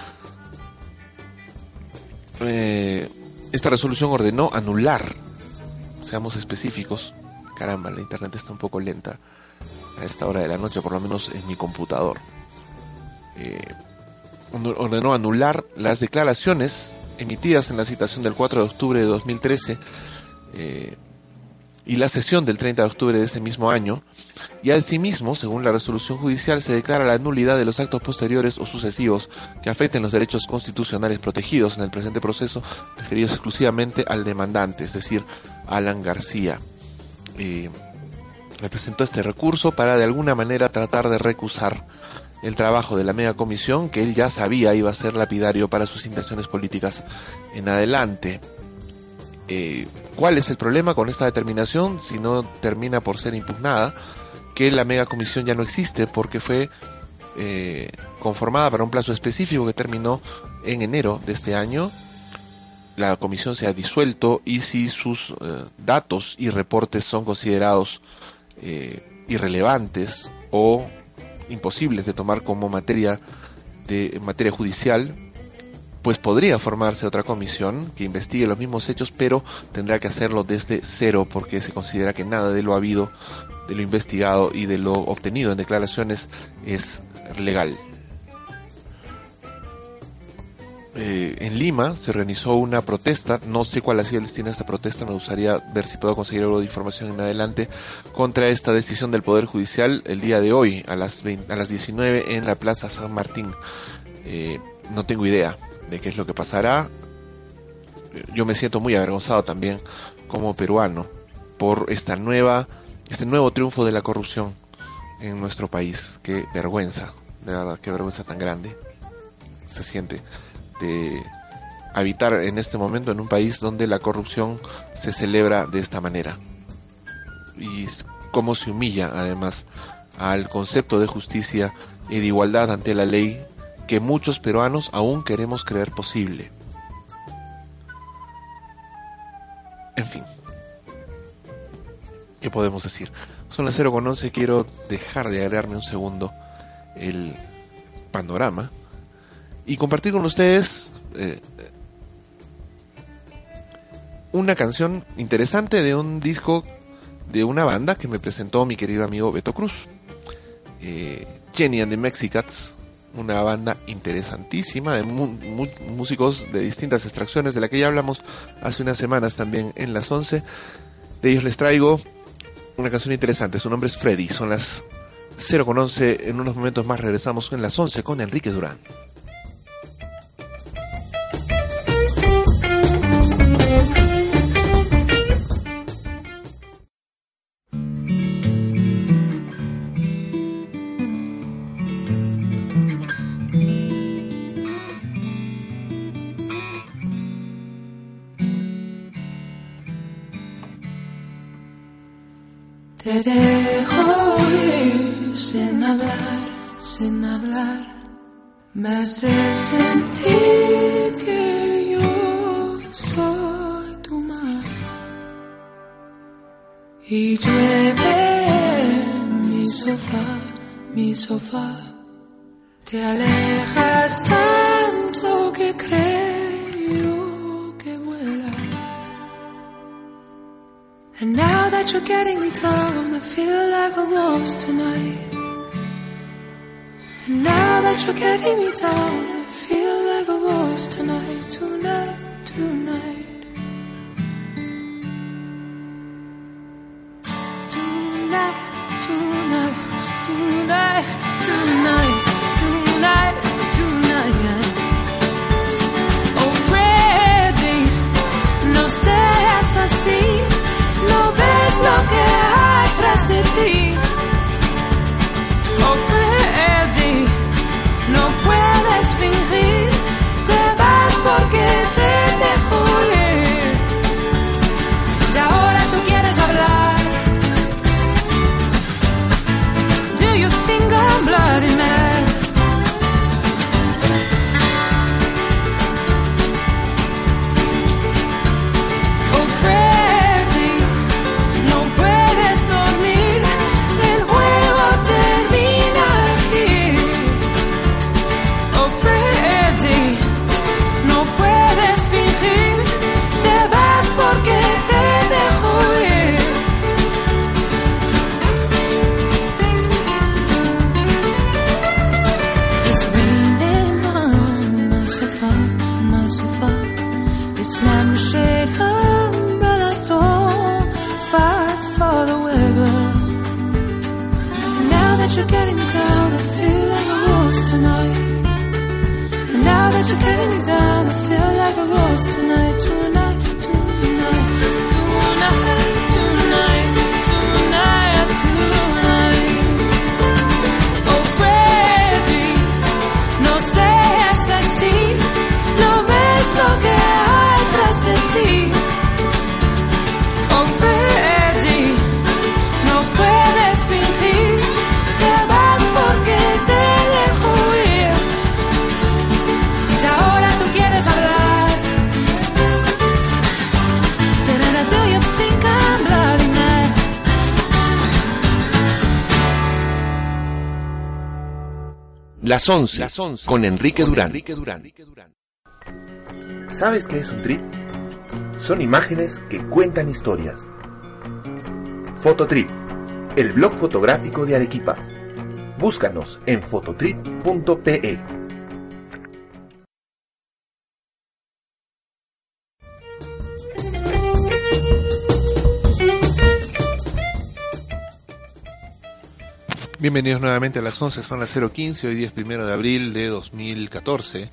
Eh, esta resolución ordenó anular, seamos específicos, Caramba, la internet está un poco lenta a esta hora de la noche, por lo menos en mi computador. Eh, ordenó anular las declaraciones emitidas en la citación del 4 de octubre de 2013 eh, y la sesión del 30 de octubre de ese mismo año, y asimismo, según la resolución judicial, se declara la nulidad de los actos posteriores o sucesivos que afecten los derechos constitucionales protegidos en el presente proceso, referidos exclusivamente al demandante, es decir, Alan García. Eh, presentó este recurso para de alguna manera tratar de recusar el trabajo de la mega comisión que él ya sabía iba a ser lapidario para sus intenciones políticas en adelante. Eh, ¿Cuál es el problema con esta determinación si no termina por ser impugnada? Que la mega comisión ya no existe porque fue eh, conformada para un plazo específico que terminó en enero de este año. La comisión se ha disuelto y si sus eh, datos y reportes son considerados irrelevantes o imposibles de tomar como materia de materia judicial, pues podría formarse otra comisión que investigue los mismos hechos, pero tendrá que hacerlo desde cero porque se considera que nada de lo habido, de lo investigado y de lo obtenido en declaraciones es legal. Eh, en Lima se organizó una protesta, no sé cuál ha sido el destino de esta protesta, me gustaría ver si puedo conseguir algo de información en adelante, contra esta decisión del Poder Judicial el día de hoy a las, a las 19 en la Plaza San Martín. Eh, no tengo idea, de qué es lo que pasará. Yo me siento muy avergonzado también como peruano por esta nueva, este nuevo triunfo de la corrupción en nuestro país. Qué vergüenza, de verdad, qué vergüenza tan grande se siente de habitar en este momento en un país donde la corrupción se celebra de esta manera. Y cómo se humilla además al concepto de justicia y de igualdad ante la ley que muchos peruanos aún queremos creer posible. En fin. ¿Qué podemos decir? Son las 0 con 11, quiero dejar de agregarme un segundo el panorama y compartir con ustedes eh, una canción interesante de un disco de una banda que me presentó mi querido amigo Beto Cruz. Eh, and the Mexicats una banda interesantísima de músicos de distintas extracciones de la que ya hablamos hace unas semanas también en las 11. De ellos les traigo una canción interesante, su nombre es Freddy, son las 0 con 11, en unos momentos más regresamos en las 11 con Enrique Durán. Me hace sentir que yo soy tu mar. Y llueve mi sofá, mi sofá. Te alejas tanto que creo que vuelas. And now that you're getting me down, I feel like a rose tonight. Now that you're getting me down, I feel like a rose tonight, tonight, tonight. Tonight, tonight, tonight, tonight, tonight, That you're getting me down, I feel like a ghost tonight, tonight, Las 11, con Enrique Durán. ¿Sabes qué es un trip? Son imágenes que cuentan historias. Fototrip, el blog fotográfico de Arequipa. Búscanos en fototrip.pe. Bienvenidos nuevamente a las 11, son las 0.15, hoy día es primero de abril de 2014.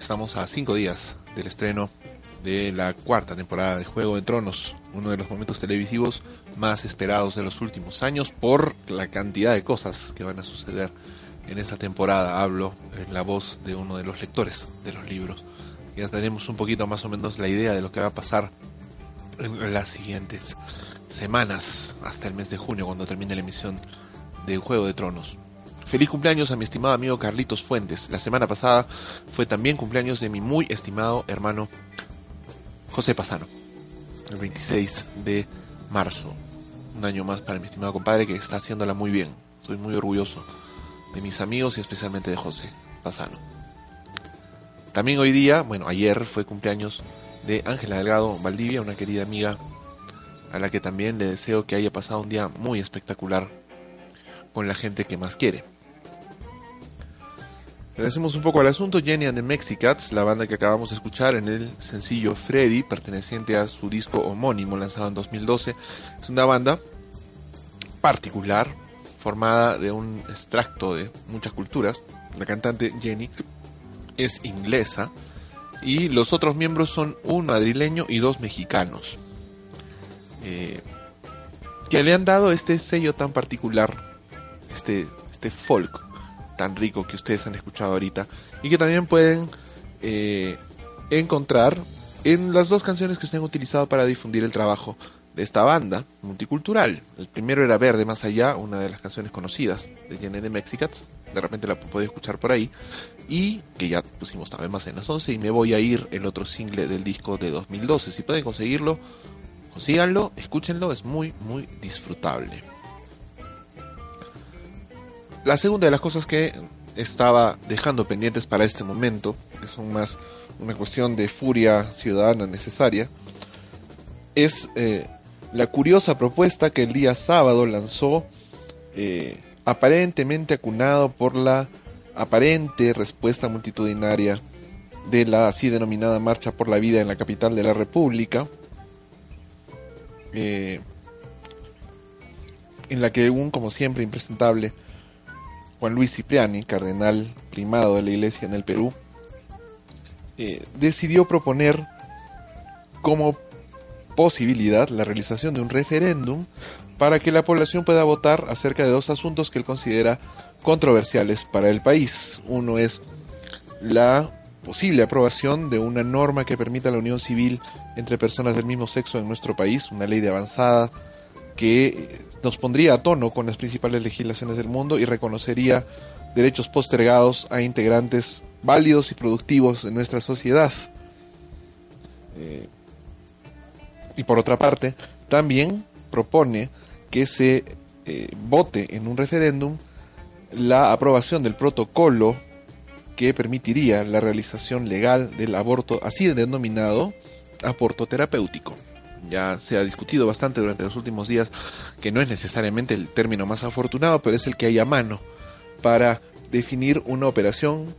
Estamos a cinco días del estreno de la cuarta temporada de Juego de Tronos, uno de los momentos televisivos más esperados de los últimos años por la cantidad de cosas que van a suceder en esta temporada. Hablo en la voz de uno de los lectores de los libros. Ya tenemos un poquito más o menos la idea de lo que va a pasar en las siguientes semanas hasta el mes de junio cuando termine la emisión de Juego de Tronos. Feliz cumpleaños a mi estimado amigo Carlitos Fuentes. La semana pasada fue también cumpleaños de mi muy estimado hermano José Pasano. El 26 de marzo. Un año más para mi estimado compadre que está haciéndola muy bien. Estoy muy orgulloso de mis amigos y especialmente de José Pasano. También hoy día, bueno, ayer fue cumpleaños de Ángela Delgado Valdivia, una querida amiga a la que también le deseo que haya pasado un día muy espectacular con la gente que más quiere. Regresemos un poco al asunto. Jenny and the Mexicats, la banda que acabamos de escuchar en el sencillo Freddy, perteneciente a su disco homónimo lanzado en 2012, es una banda particular, formada de un extracto de muchas culturas. La cantante Jenny es inglesa y los otros miembros son un madrileño y dos mexicanos. Eh, que le han dado este sello tan particular, este, este folk tan rico que ustedes han escuchado ahorita y que también pueden eh, encontrar en las dos canciones que se han utilizado para difundir el trabajo de esta banda multicultural. El primero era Verde Más Allá, una de las canciones conocidas de Jenny de Mexicats, de repente la podéis escuchar por ahí, y que ya pusimos también más en las 11, y me voy a ir el otro single del disco de 2012. Si pueden conseguirlo, consíganlo, escúchenlo, es muy, muy disfrutable. La segunda de las cosas que estaba dejando pendientes para este momento, que son más una cuestión de furia ciudadana necesaria, es eh, la curiosa propuesta que el día sábado lanzó, eh, aparentemente acunado por la aparente respuesta multitudinaria de la así denominada Marcha por la Vida en la capital de la República, eh, en la que un, como siempre, impresentable Juan Luis Cipriani, cardenal primado de la Iglesia en el Perú, eh, decidió proponer como posibilidad la realización de un referéndum para que la población pueda votar acerca de dos asuntos que él considera controversiales para el país. Uno es la posible aprobación de una norma que permita la unión civil entre personas del mismo sexo en nuestro país, una ley de avanzada que nos pondría a tono con las principales legislaciones del mundo y reconocería derechos postergados a integrantes válidos y productivos de nuestra sociedad. Eh, y por otra parte, también propone que se eh, vote en un referéndum la aprobación del protocolo que permitiría la realización legal del aborto así denominado aborto terapéutico ya se ha discutido bastante durante los últimos días que no es necesariamente el término más afortunado, pero es el que hay a mano para definir una operación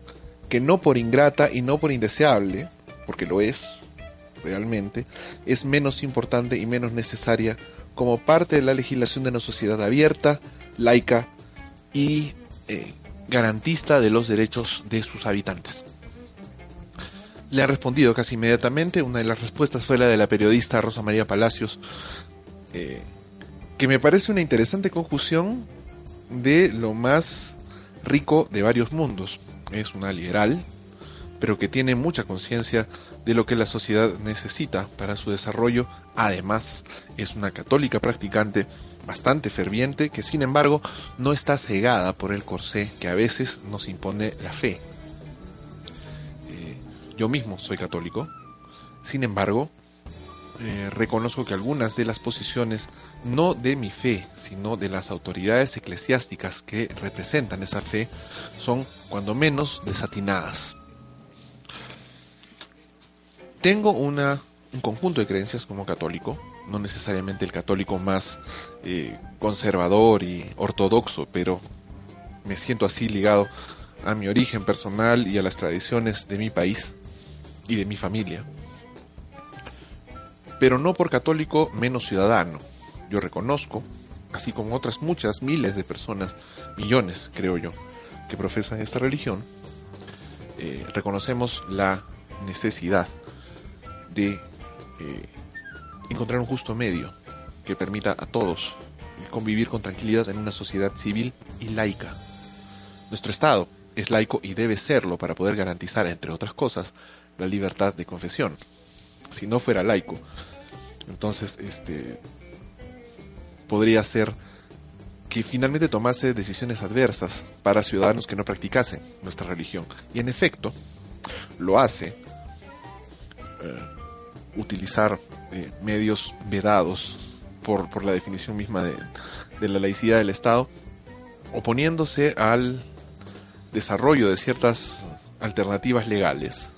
que no por ingrata y no por indeseable, porque lo es realmente, es menos importante y menos necesaria como parte de la legislación de una sociedad abierta, laica y eh, garantista de los derechos de sus habitantes. Le ha respondido casi inmediatamente. Una de las respuestas fue la de la periodista Rosa María Palacios, eh, que me parece una interesante conjunción de lo más rico de varios mundos. Es una liberal, pero que tiene mucha conciencia de lo que la sociedad necesita para su desarrollo. Además, es una católica practicante bastante ferviente que sin embargo no está cegada por el corsé que a veces nos impone la fe. Yo mismo soy católico, sin embargo, eh, reconozco que algunas de las posiciones, no de mi fe, sino de las autoridades eclesiásticas que representan esa fe, son cuando menos desatinadas. Tengo un conjunto de creencias como católico, no necesariamente el católico más eh, conservador y ortodoxo, pero me siento así ligado a mi origen personal y a las tradiciones de mi país y de mi familia. Pero no por católico menos ciudadano. Yo reconozco, así como otras muchas miles de personas, millones creo yo, que profesan esta religión, eh, reconocemos la necesidad de eh, encontrar un justo medio que permita a todos convivir con tranquilidad en una sociedad civil y laica. Nuestro Estado es laico y debe serlo para poder garantizar, entre otras cosas, la libertad de confesión. Si no fuera laico, entonces este podría ser que finalmente tomase decisiones adversas para ciudadanos que no practicasen nuestra religión. Y en efecto, lo hace eh, utilizar eh, medios vedados por, por, la definición misma de, de la laicidad del Estado, oponiéndose al desarrollo de ciertas alternativas legales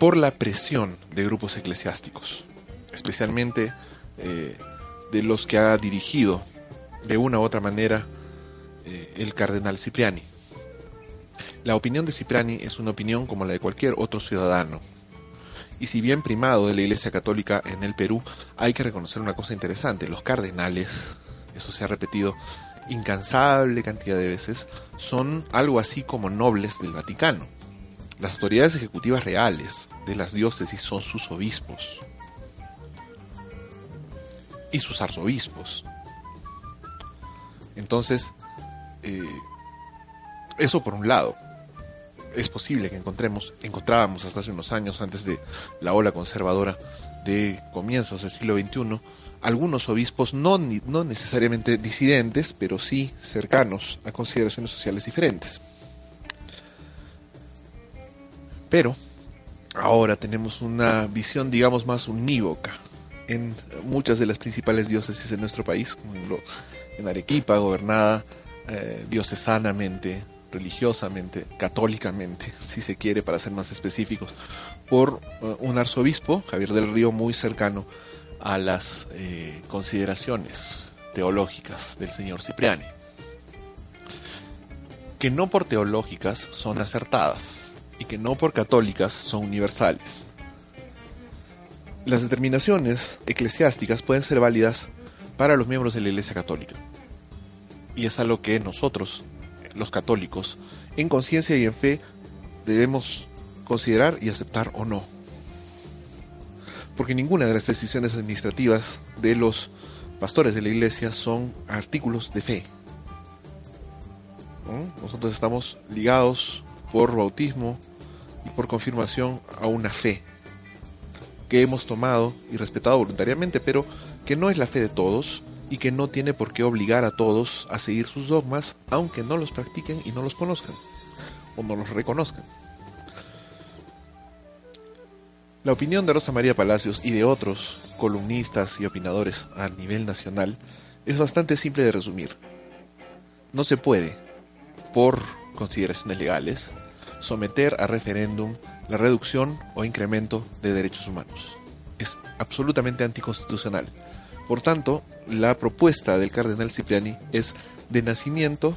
por la presión de grupos eclesiásticos, especialmente eh, de los que ha dirigido de una u otra manera eh, el cardenal Cipriani. La opinión de Cipriani es una opinión como la de cualquier otro ciudadano. Y si bien primado de la Iglesia Católica en el Perú, hay que reconocer una cosa interesante. Los cardenales, eso se ha repetido incansable cantidad de veces, son algo así como nobles del Vaticano. Las autoridades ejecutivas reales de las diócesis son sus obispos y sus arzobispos. Entonces, eh, eso por un lado. Es posible que encontremos, encontrábamos hasta hace unos años, antes de la ola conservadora de comienzos del siglo XXI, algunos obispos no, no necesariamente disidentes, pero sí cercanos a consideraciones sociales diferentes. Pero ahora tenemos una visión, digamos, más unívoca en muchas de las principales diócesis de nuestro país, como en Arequipa, gobernada eh, diocesanamente, religiosamente, católicamente, si se quiere, para ser más específicos, por uh, un arzobispo, Javier del Río, muy cercano a las eh, consideraciones teológicas del señor Cipriani, que no por teológicas son acertadas y que no por católicas son universales. Las determinaciones eclesiásticas pueden ser válidas para los miembros de la Iglesia Católica. Y es algo que nosotros, los católicos, en conciencia y en fe, debemos considerar y aceptar o no. Porque ninguna de las decisiones administrativas de los pastores de la Iglesia son artículos de fe. ¿No? Nosotros estamos ligados por bautismo y por confirmación a una fe que hemos tomado y respetado voluntariamente, pero que no es la fe de todos y que no tiene por qué obligar a todos a seguir sus dogmas, aunque no los practiquen y no los conozcan, o no los reconozcan. La opinión de Rosa María Palacios y de otros columnistas y opinadores a nivel nacional es bastante simple de resumir. No se puede, por consideraciones legales, someter a referéndum la reducción o incremento de derechos humanos. Es absolutamente anticonstitucional. Por tanto, la propuesta del cardenal Cipriani es de nacimiento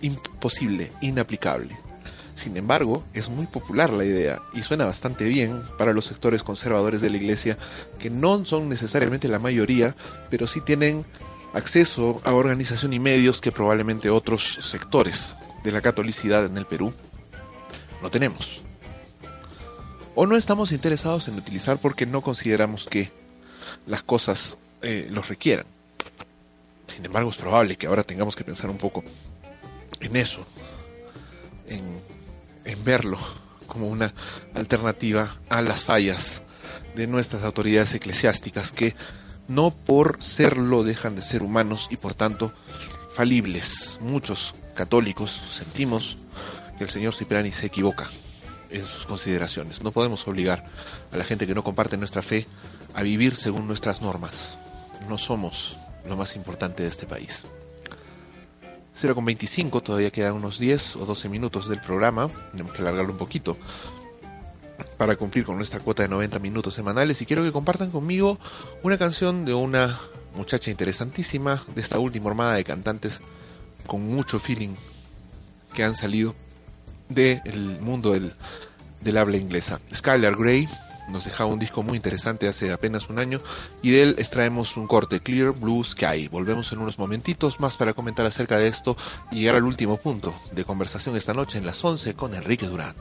imposible, inaplicable. Sin embargo, es muy popular la idea y suena bastante bien para los sectores conservadores de la Iglesia, que no son necesariamente la mayoría, pero sí tienen acceso a organización y medios que probablemente otros sectores de la catolicidad en el Perú no tenemos. O no estamos interesados en utilizar porque no consideramos que las cosas eh, los requieran. Sin embargo, es probable que ahora tengamos que pensar un poco en eso, en, en verlo como una alternativa a las fallas de nuestras autoridades eclesiásticas que no por serlo dejan de ser humanos y por tanto falibles. Muchos católicos sentimos el señor Cipriani se equivoca en sus consideraciones. No podemos obligar a la gente que no comparte nuestra fe a vivir según nuestras normas. No somos lo más importante de este país. 0 con 25, todavía quedan unos 10 o 12 minutos del programa, tenemos que alargarlo un poquito para cumplir con nuestra cuota de 90 minutos semanales y quiero que compartan conmigo una canción de una muchacha interesantísima de esta última armada de cantantes con mucho feeling que han salido del mundo del, del habla inglesa. Skylar Grey nos dejaba un disco muy interesante hace apenas un año y de él extraemos un corte Clear Blue Sky. Volvemos en unos momentitos más para comentar acerca de esto y llegar al último punto de conversación esta noche en las 11 con Enrique Durán.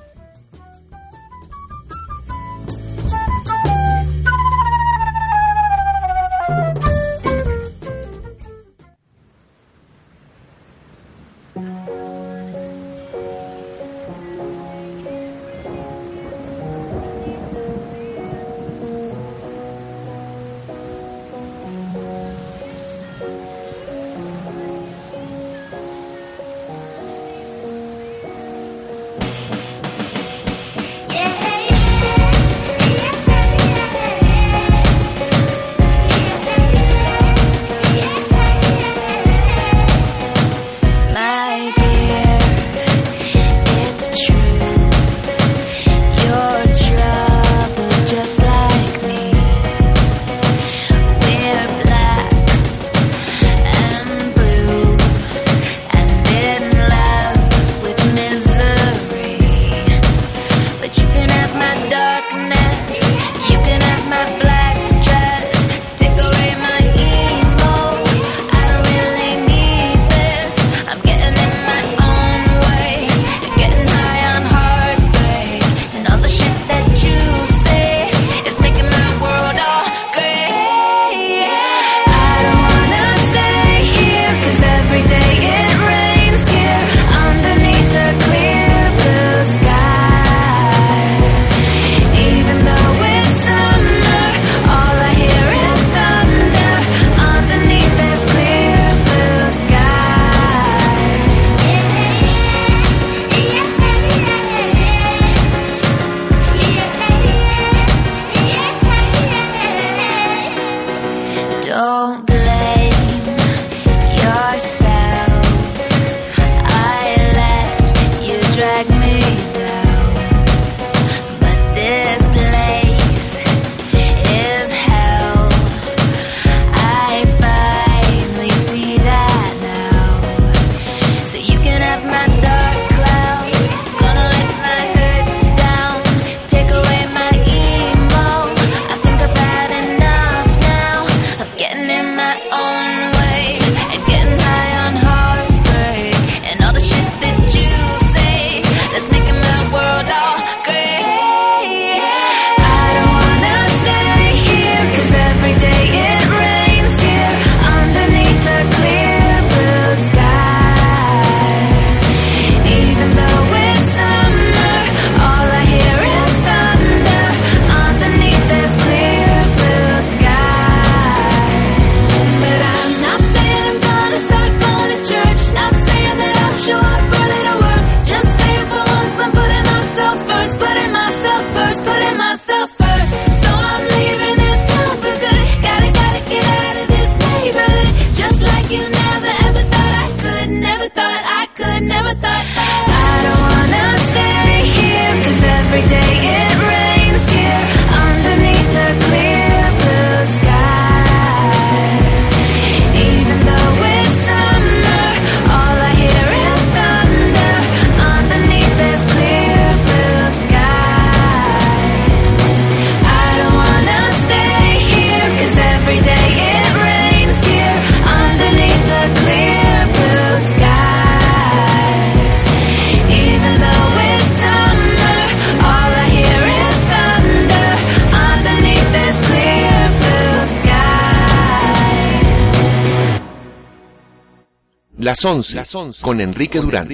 Las 11, con Enrique Durán.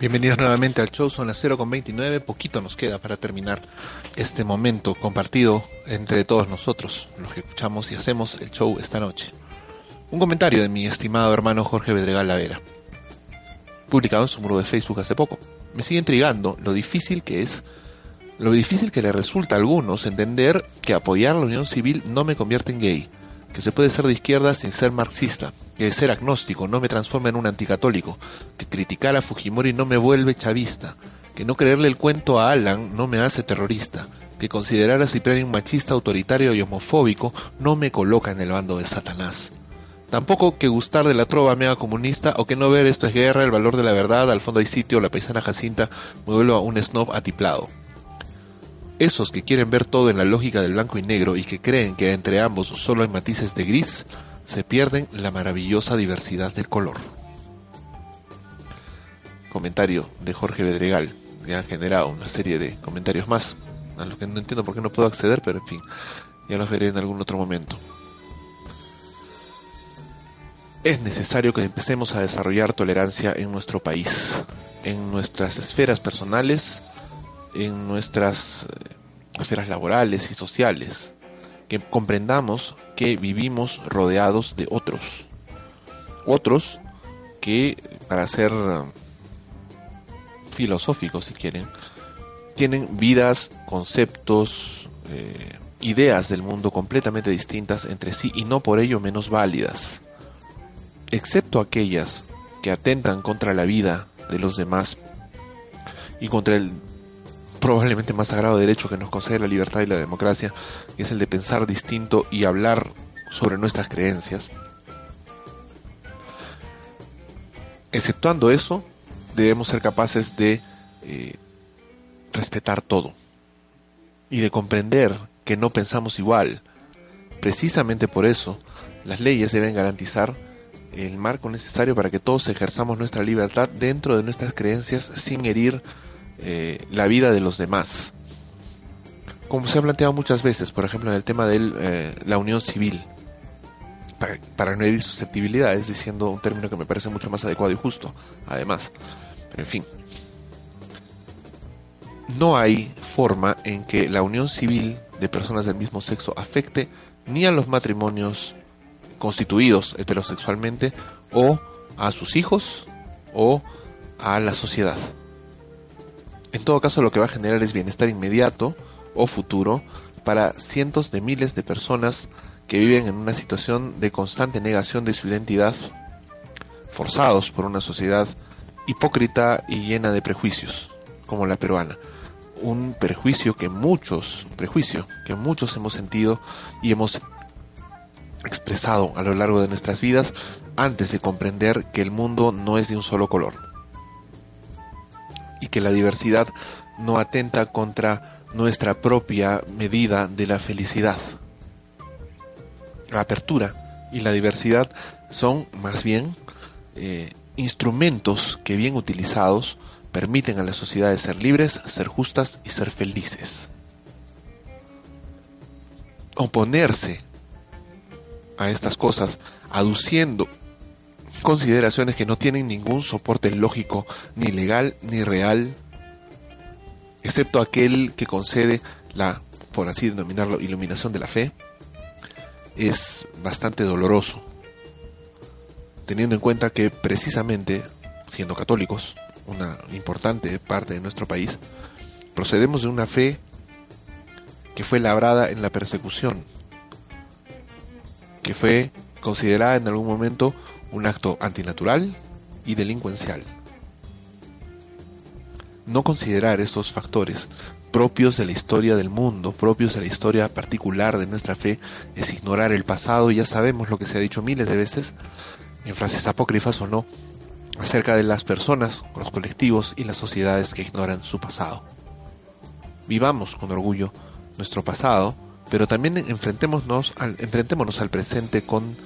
Bienvenidos nuevamente al show, son las 0.29, poquito nos queda para terminar este momento compartido entre todos nosotros, los que escuchamos y hacemos el show esta noche. Un comentario de mi estimado hermano Jorge Bedregal Lavera, publicado en su muro de Facebook hace poco. Me sigue intrigando lo difícil que es, lo difícil que le resulta a algunos entender que apoyar la unión civil no me convierte en gay, que se puede ser de izquierda sin ser marxista, que ser agnóstico no me transforma en un anticatólico, que criticar a Fujimori no me vuelve chavista, que no creerle el cuento a Alan no me hace terrorista, que considerar a Cipriani un machista autoritario y homofóbico no me coloca en el bando de Satanás. Tampoco que gustar de la trova mega comunista o que no ver esto es guerra, el valor de la verdad, al fondo hay sitio, la paisana Jacinta me vuelvo un snob atiplado. Esos que quieren ver todo en la lógica del blanco y negro y que creen que entre ambos solo hay matices de gris, se pierden la maravillosa diversidad del color. Comentario de Jorge Bedregal, que ha generado una serie de comentarios más, a los que no entiendo por qué no puedo acceder, pero en fin, ya los veré en algún otro momento. Es necesario que empecemos a desarrollar tolerancia en nuestro país, en nuestras esferas personales, en nuestras eh, esferas laborales y sociales, que comprendamos que vivimos rodeados de otros. Otros que, para ser filosóficos si quieren, tienen vidas, conceptos, eh, ideas del mundo completamente distintas entre sí y no por ello menos válidas, excepto aquellas que atentan contra la vida de los demás y contra el probablemente más sagrado derecho que nos concede la libertad y la democracia, que es el de pensar distinto y hablar sobre nuestras creencias. Exceptuando eso, debemos ser capaces de eh, respetar todo y de comprender que no pensamos igual. Precisamente por eso, las leyes deben garantizar el marco necesario para que todos ejerzamos nuestra libertad dentro de nuestras creencias sin herir eh, la vida de los demás. Como se ha planteado muchas veces, por ejemplo, en el tema de eh, la unión civil, para, para no herir susceptibilidades, diciendo un término que me parece mucho más adecuado y justo, además. Pero en fin, no hay forma en que la unión civil de personas del mismo sexo afecte ni a los matrimonios constituidos heterosexualmente o a sus hijos o a la sociedad. En todo caso lo que va a generar es bienestar inmediato o futuro para cientos de miles de personas que viven en una situación de constante negación de su identidad, forzados por una sociedad hipócrita y llena de prejuicios, como la peruana. Un prejuicio que muchos, prejuicio que muchos hemos sentido y hemos expresado a lo largo de nuestras vidas antes de comprender que el mundo no es de un solo color y que la diversidad no atenta contra nuestra propia medida de la felicidad. La apertura y la diversidad son más bien eh, instrumentos que bien utilizados permiten a las sociedades ser libres, ser justas y ser felices. Oponerse a estas cosas, aduciendo consideraciones que no tienen ningún soporte lógico, ni legal, ni real, excepto aquel que concede la, por así denominarlo, iluminación de la fe, es bastante doloroso, teniendo en cuenta que precisamente, siendo católicos, una importante parte de nuestro país, procedemos de una fe que fue labrada en la persecución, que fue considerada en algún momento un acto antinatural y delincuencial. No considerar estos factores propios de la historia del mundo, propios de la historia particular de nuestra fe, es ignorar el pasado, y ya sabemos lo que se ha dicho miles de veces, en frases apócrifas o no, acerca de las personas, los colectivos y las sociedades que ignoran su pasado. Vivamos con orgullo nuestro pasado, pero también enfrentémonos al, enfrentémonos al presente con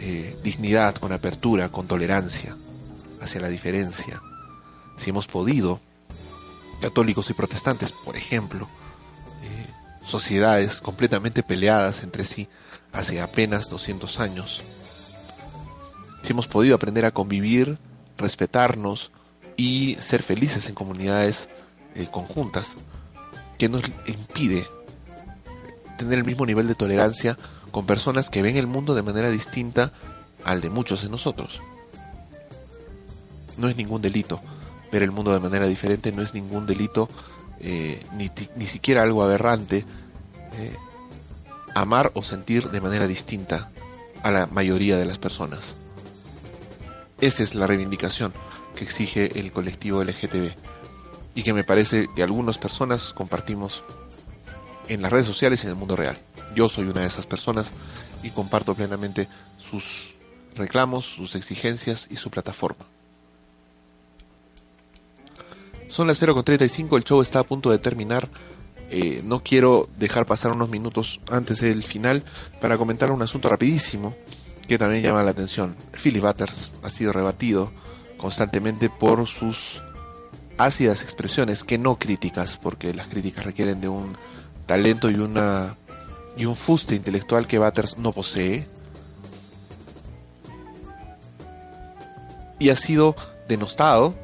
eh, dignidad, con apertura, con tolerancia hacia la diferencia. Si hemos podido, católicos y protestantes, por ejemplo, eh, sociedades completamente peleadas entre sí hace apenas 200 años, si hemos podido aprender a convivir, respetarnos y ser felices en comunidades eh, conjuntas, que nos impide tener el mismo nivel de tolerancia con personas que ven el mundo de manera distinta al de muchos de nosotros. No es ningún delito ver el mundo de manera diferente, no es ningún delito, eh, ni, ni siquiera algo aberrante, eh, amar o sentir de manera distinta a la mayoría de las personas. Esa es la reivindicación que exige el colectivo LGTB y que me parece que algunas personas compartimos en las redes sociales y en el mundo real. Yo soy una de esas personas y comparto plenamente sus reclamos, sus exigencias y su plataforma. Son las 0.35, el show está a punto de terminar. Eh, no quiero dejar pasar unos minutos antes del final para comentar un asunto rapidísimo que también llama la atención. Philip Butters ha sido rebatido constantemente por sus ácidas expresiones, que no críticas, porque las críticas requieren de un talento y una y un fuste intelectual que Butters no posee. Y ha sido denostado,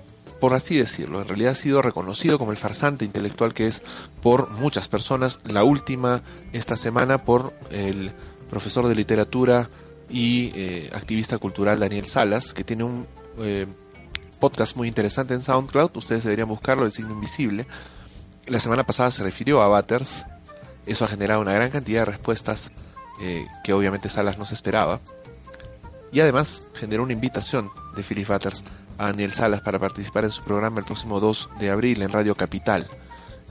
por así decirlo. En realidad ha sido reconocido como el farsante intelectual que es por muchas personas. La última esta semana por el profesor de literatura y eh, activista cultural Daniel Salas, que tiene un eh, podcast muy interesante en SoundCloud. Ustedes deberían buscarlo, El Signo Invisible. La semana pasada se refirió a Butters. Eso ha generado una gran cantidad de respuestas eh, que obviamente Salas no se esperaba. Y además generó una invitación de Philip Butters a Daniel Salas para participar en su programa el próximo 2 de abril en Radio Capital.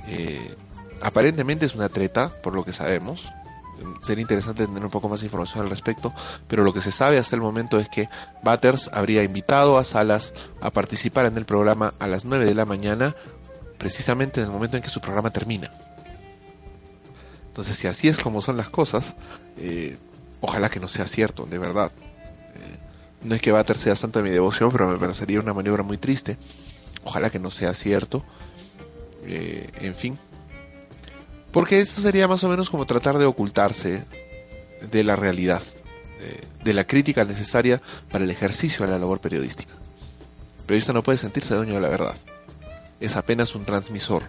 Eh, aparentemente es una treta, por lo que sabemos. Sería interesante tener un poco más de información al respecto, pero lo que se sabe hasta el momento es que Butters habría invitado a Salas a participar en el programa a las 9 de la mañana, precisamente en el momento en que su programa termina. Entonces, si así es como son las cosas, eh, ojalá que no sea cierto, de verdad. Eh, no es que Butters sea santo de mi devoción, pero me parecería una maniobra muy triste. Ojalá que no sea cierto. Eh, en fin. Porque eso sería más o menos como tratar de ocultarse de la realidad, eh, de la crítica necesaria para el ejercicio de la labor periodística. El periodista no puede sentirse dueño de la verdad. Es apenas un transmisor.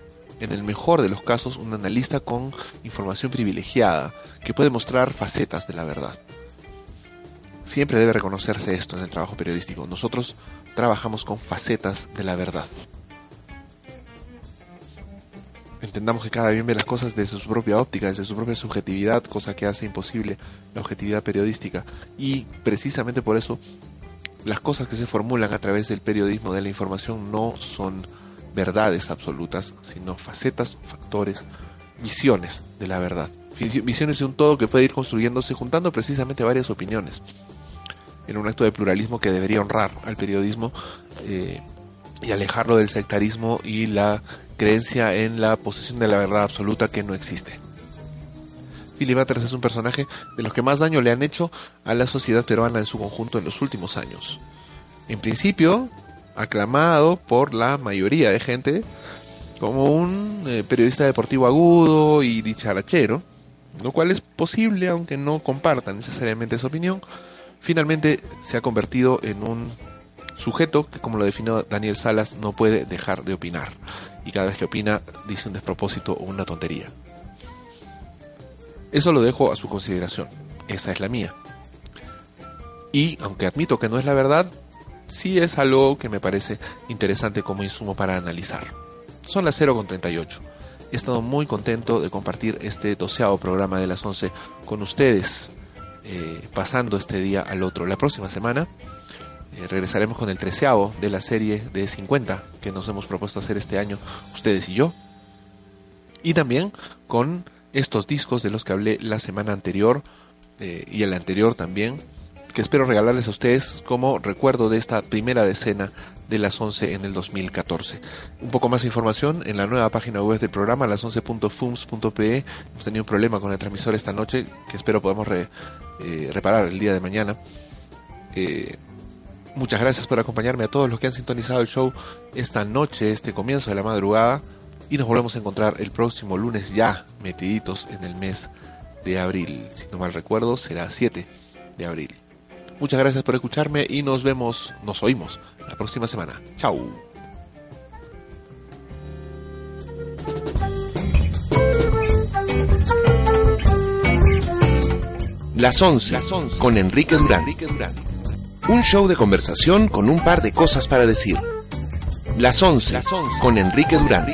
En el mejor de los casos, un analista con información privilegiada que puede mostrar facetas de la verdad. Siempre debe reconocerse esto en el trabajo periodístico. Nosotros trabajamos con facetas de la verdad. Entendamos que cada bien ve las cosas desde su propia óptica, desde su propia subjetividad, cosa que hace imposible la objetividad periodística. Y precisamente por eso, las cosas que se formulan a través del periodismo de la información no son verdades absolutas, sino facetas, factores, visiones de la verdad. Visiones de un todo que puede ir construyéndose juntando precisamente varias opiniones en un acto de pluralismo que debería honrar al periodismo eh, y alejarlo del sectarismo y la creencia en la posesión de la verdad absoluta que no existe. Philip Butters es un personaje de los que más daño le han hecho a la sociedad peruana en su conjunto en los últimos años. En principio, aclamado por la mayoría de gente como un eh, periodista deportivo agudo y dicharachero, lo cual es posible aunque no compartan necesariamente esa opinión, finalmente se ha convertido en un sujeto que, como lo definió Daniel Salas, no puede dejar de opinar. Y cada vez que opina dice un despropósito o una tontería. Eso lo dejo a su consideración. Esa es la mía. Y aunque admito que no es la verdad, sí es algo que me parece interesante como insumo para analizar. Son las 0.38. He estado muy contento de compartir este doceavo programa de las 11 con ustedes, eh, pasando este día al otro. La próxima semana eh, regresaremos con el treceavo de la serie de 50 que nos hemos propuesto hacer este año, ustedes y yo. Y también con estos discos de los que hablé la semana anterior eh, y el anterior también, que espero regalarles a ustedes como recuerdo de esta primera decena de las 11 en el 2014. Un poco más de información en la nueva página web del programa, las 11.fums.pe. Hemos tenido un problema con el transmisor esta noche que espero podamos eh, reparar el día de mañana. Eh, muchas gracias por acompañarme a todos los que han sintonizado el show esta noche, este comienzo de la madrugada. y nos volvemos a encontrar el próximo lunes ya metiditos en el mes de abril. Si no mal recuerdo, será 7 de abril. Muchas gracias por escucharme y nos vemos, nos oímos la próxima semana. Chao. Las 11, con Enrique Durán. Un show de conversación con un par de cosas para decir. Las 11, con Enrique Durán.